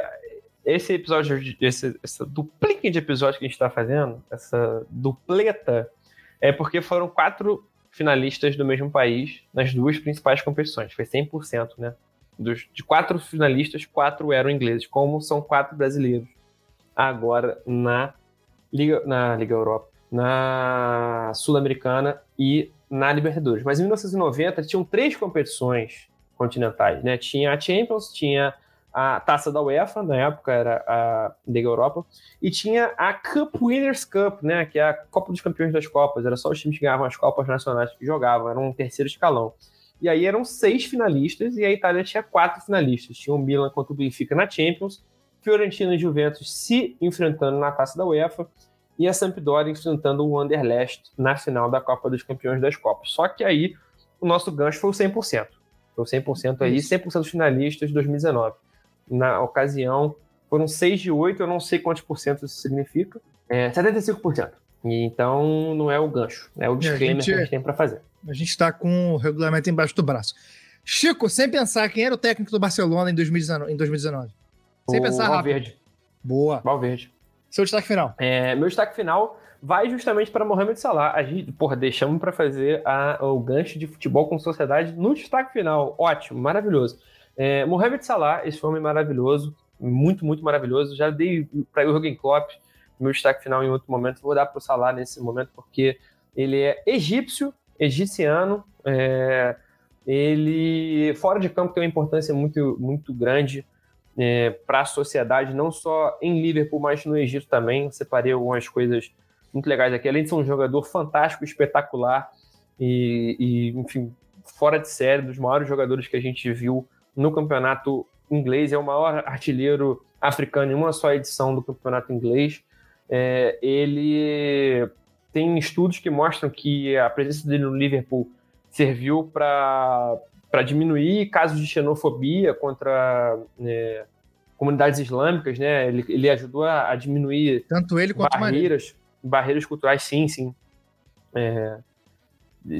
esse episódio, esse, essa duplica de episódios que a gente está fazendo, essa dupleta, é porque foram quatro finalistas do mesmo país nas duas principais competições. Foi 100%, né? Dos, de quatro finalistas, quatro eram ingleses, como são quatro brasileiros agora na Liga, na Liga Europa, na Sul-Americana e na Libertadores. Mas em 1990 tinham três competições continentais, né? Tinha a Champions, tinha a taça da UEFA, na época era a Liga Europa, e tinha a Cup Winners Cup, né, que é a Copa dos Campeões das Copas, era só os times que ganhavam as Copas Nacionais que jogavam, era um terceiro escalão. E aí eram seis finalistas, e a Itália tinha quatro finalistas, tinha o Milan contra o Benfica na Champions, Fiorentina e Juventus se enfrentando na taça da UEFA, e a Sampdoria enfrentando o Anderlecht na final da Copa dos Campeões das Copas. Só que aí o nosso gancho foi o 100%. Foi o 100% aí, 100% dos finalistas de 2019 na ocasião. Foram 6 de 8, eu não sei quantos por cento isso significa. É 75%. E então não é o gancho, é o disclaimer gente, que a gente tem para fazer. A gente está com o regulamento embaixo do braço. Chico, sem pensar, quem era o técnico do Barcelona em 2019? Em 2019? Sem o pensar rápido. Valverde. Boa. Valverde. Seu destaque final. É, meu destaque final vai justamente para Mohamed Salah. A gente, porra, deixamos para fazer a, o gancho de futebol com sociedade no destaque final. Ótimo, maravilhoso. É, Mohamed Salah, esse homem maravilhoso, muito, muito maravilhoso. Já dei para o Jürgen Klopp meu destaque final em outro momento. Vou dar para o Salah nesse momento porque ele é egípcio, egiciano. É, ele fora de campo tem uma importância muito, muito grande é, para a sociedade, não só em Liverpool, mas no Egito também. Separei algumas coisas muito legais aqui. Além de ser um jogador fantástico, espetacular e, e enfim, fora de série, dos maiores jogadores que a gente viu no campeonato inglês, é o maior artilheiro africano em uma só edição do campeonato inglês. É, ele tem estudos que mostram que a presença dele no Liverpool serviu para diminuir casos de xenofobia contra é, comunidades islâmicas, né? Ele, ele ajudou a, a, diminuir tanto ele quanto barreiras, barreiras culturais, sim, sim. É,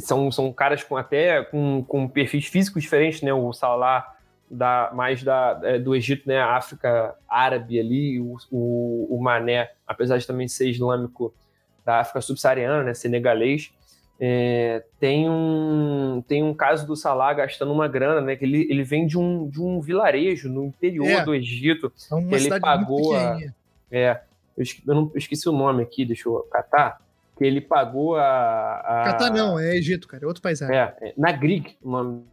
são, são caras com até com, com perfis físicos diferentes, né? O Salah da, mais da, é, do Egito, né, a África árabe ali, o, o, o, Mané, apesar de também ser islâmico, da África subsaariana, né, senegalês, é, tem, um, tem um caso do Salah gastando uma grana, né, que ele, ele vem de um, de um vilarejo no interior é, do Egito, é que ele pagou a, é, eu esqueci, eu, não, eu esqueci o nome aqui, deixa eu catar, que ele pagou a... a... Catar não, é Egito, cara, é outro país. É, é na Grig, o nome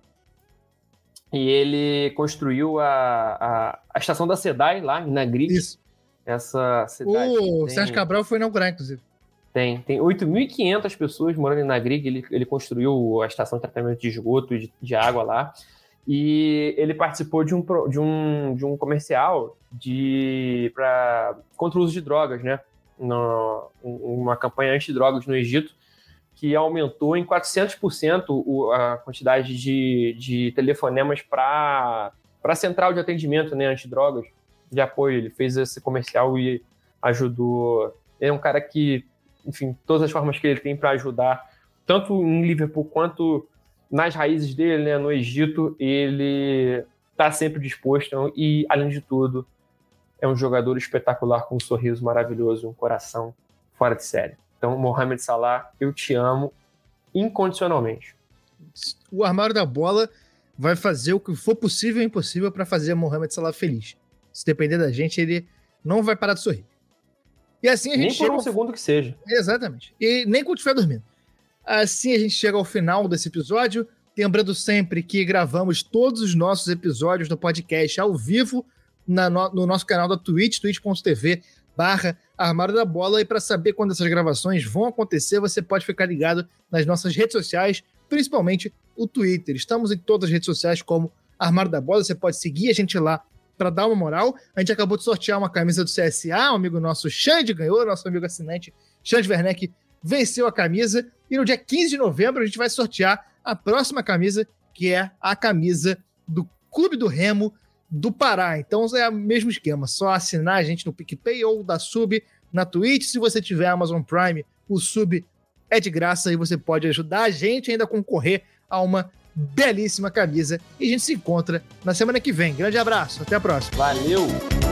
e ele construiu a, a, a estação da SEDAI lá em Nagri. Isso. Essa cidade. O tem, Sérgio Cabral foi inaugurar, inclusive. Tem, tem 8.500 pessoas morando em Nagrig. Ele, ele construiu a estação de tratamento de esgoto e de, de água lá. E ele participou de um, de um, de um comercial de, pra, contra o uso de drogas, né? No, uma campanha anti-drogas no Egito que aumentou em 400% a quantidade de, de telefonemas para a central de atendimento né, antidrogas, de apoio. Ele fez esse comercial e ajudou. Ele é um cara que, enfim, todas as formas que ele tem para ajudar, tanto em Liverpool quanto nas raízes dele, né, no Egito, ele está sempre disposto e, além de tudo, é um jogador espetacular com um sorriso maravilhoso, um coração fora de série. Então, Mohamed Salah, eu te amo incondicionalmente. O armário da bola vai fazer o que for possível e impossível para fazer Mohamed Salah feliz. Se depender da gente, ele não vai parar de sorrir. E assim a gente Nem por chega um ao- segundo que seja. Exatamente. E nem quando estiver dormindo. Assim a gente chega ao final desse episódio. Lembrando sempre que gravamos todos os nossos episódios do podcast ao vivo na no, no nosso canal da Twitch, twitch.tv barra Armário da Bola. E para saber quando essas gravações vão acontecer, você pode ficar ligado nas nossas redes sociais, principalmente o Twitter. Estamos em todas as redes sociais como Armário da Bola. Você pode seguir a gente lá para dar uma moral. A gente acabou de sortear uma camisa do CSA, um amigo nosso, Xande, ganhou, nosso amigo assinante, Xande Werneck, venceu a camisa. E no dia 15 de novembro a gente vai sortear a próxima camisa, que é a camisa do Clube do Remo do Pará. Então é o mesmo esquema, só assinar a gente no PicPay ou da Sub na Twitch. Se você tiver Amazon Prime, o Sub é de graça e você pode ajudar a gente ainda a concorrer a uma belíssima camisa. E a gente se encontra na semana que vem. Grande abraço, até a próxima. Valeu!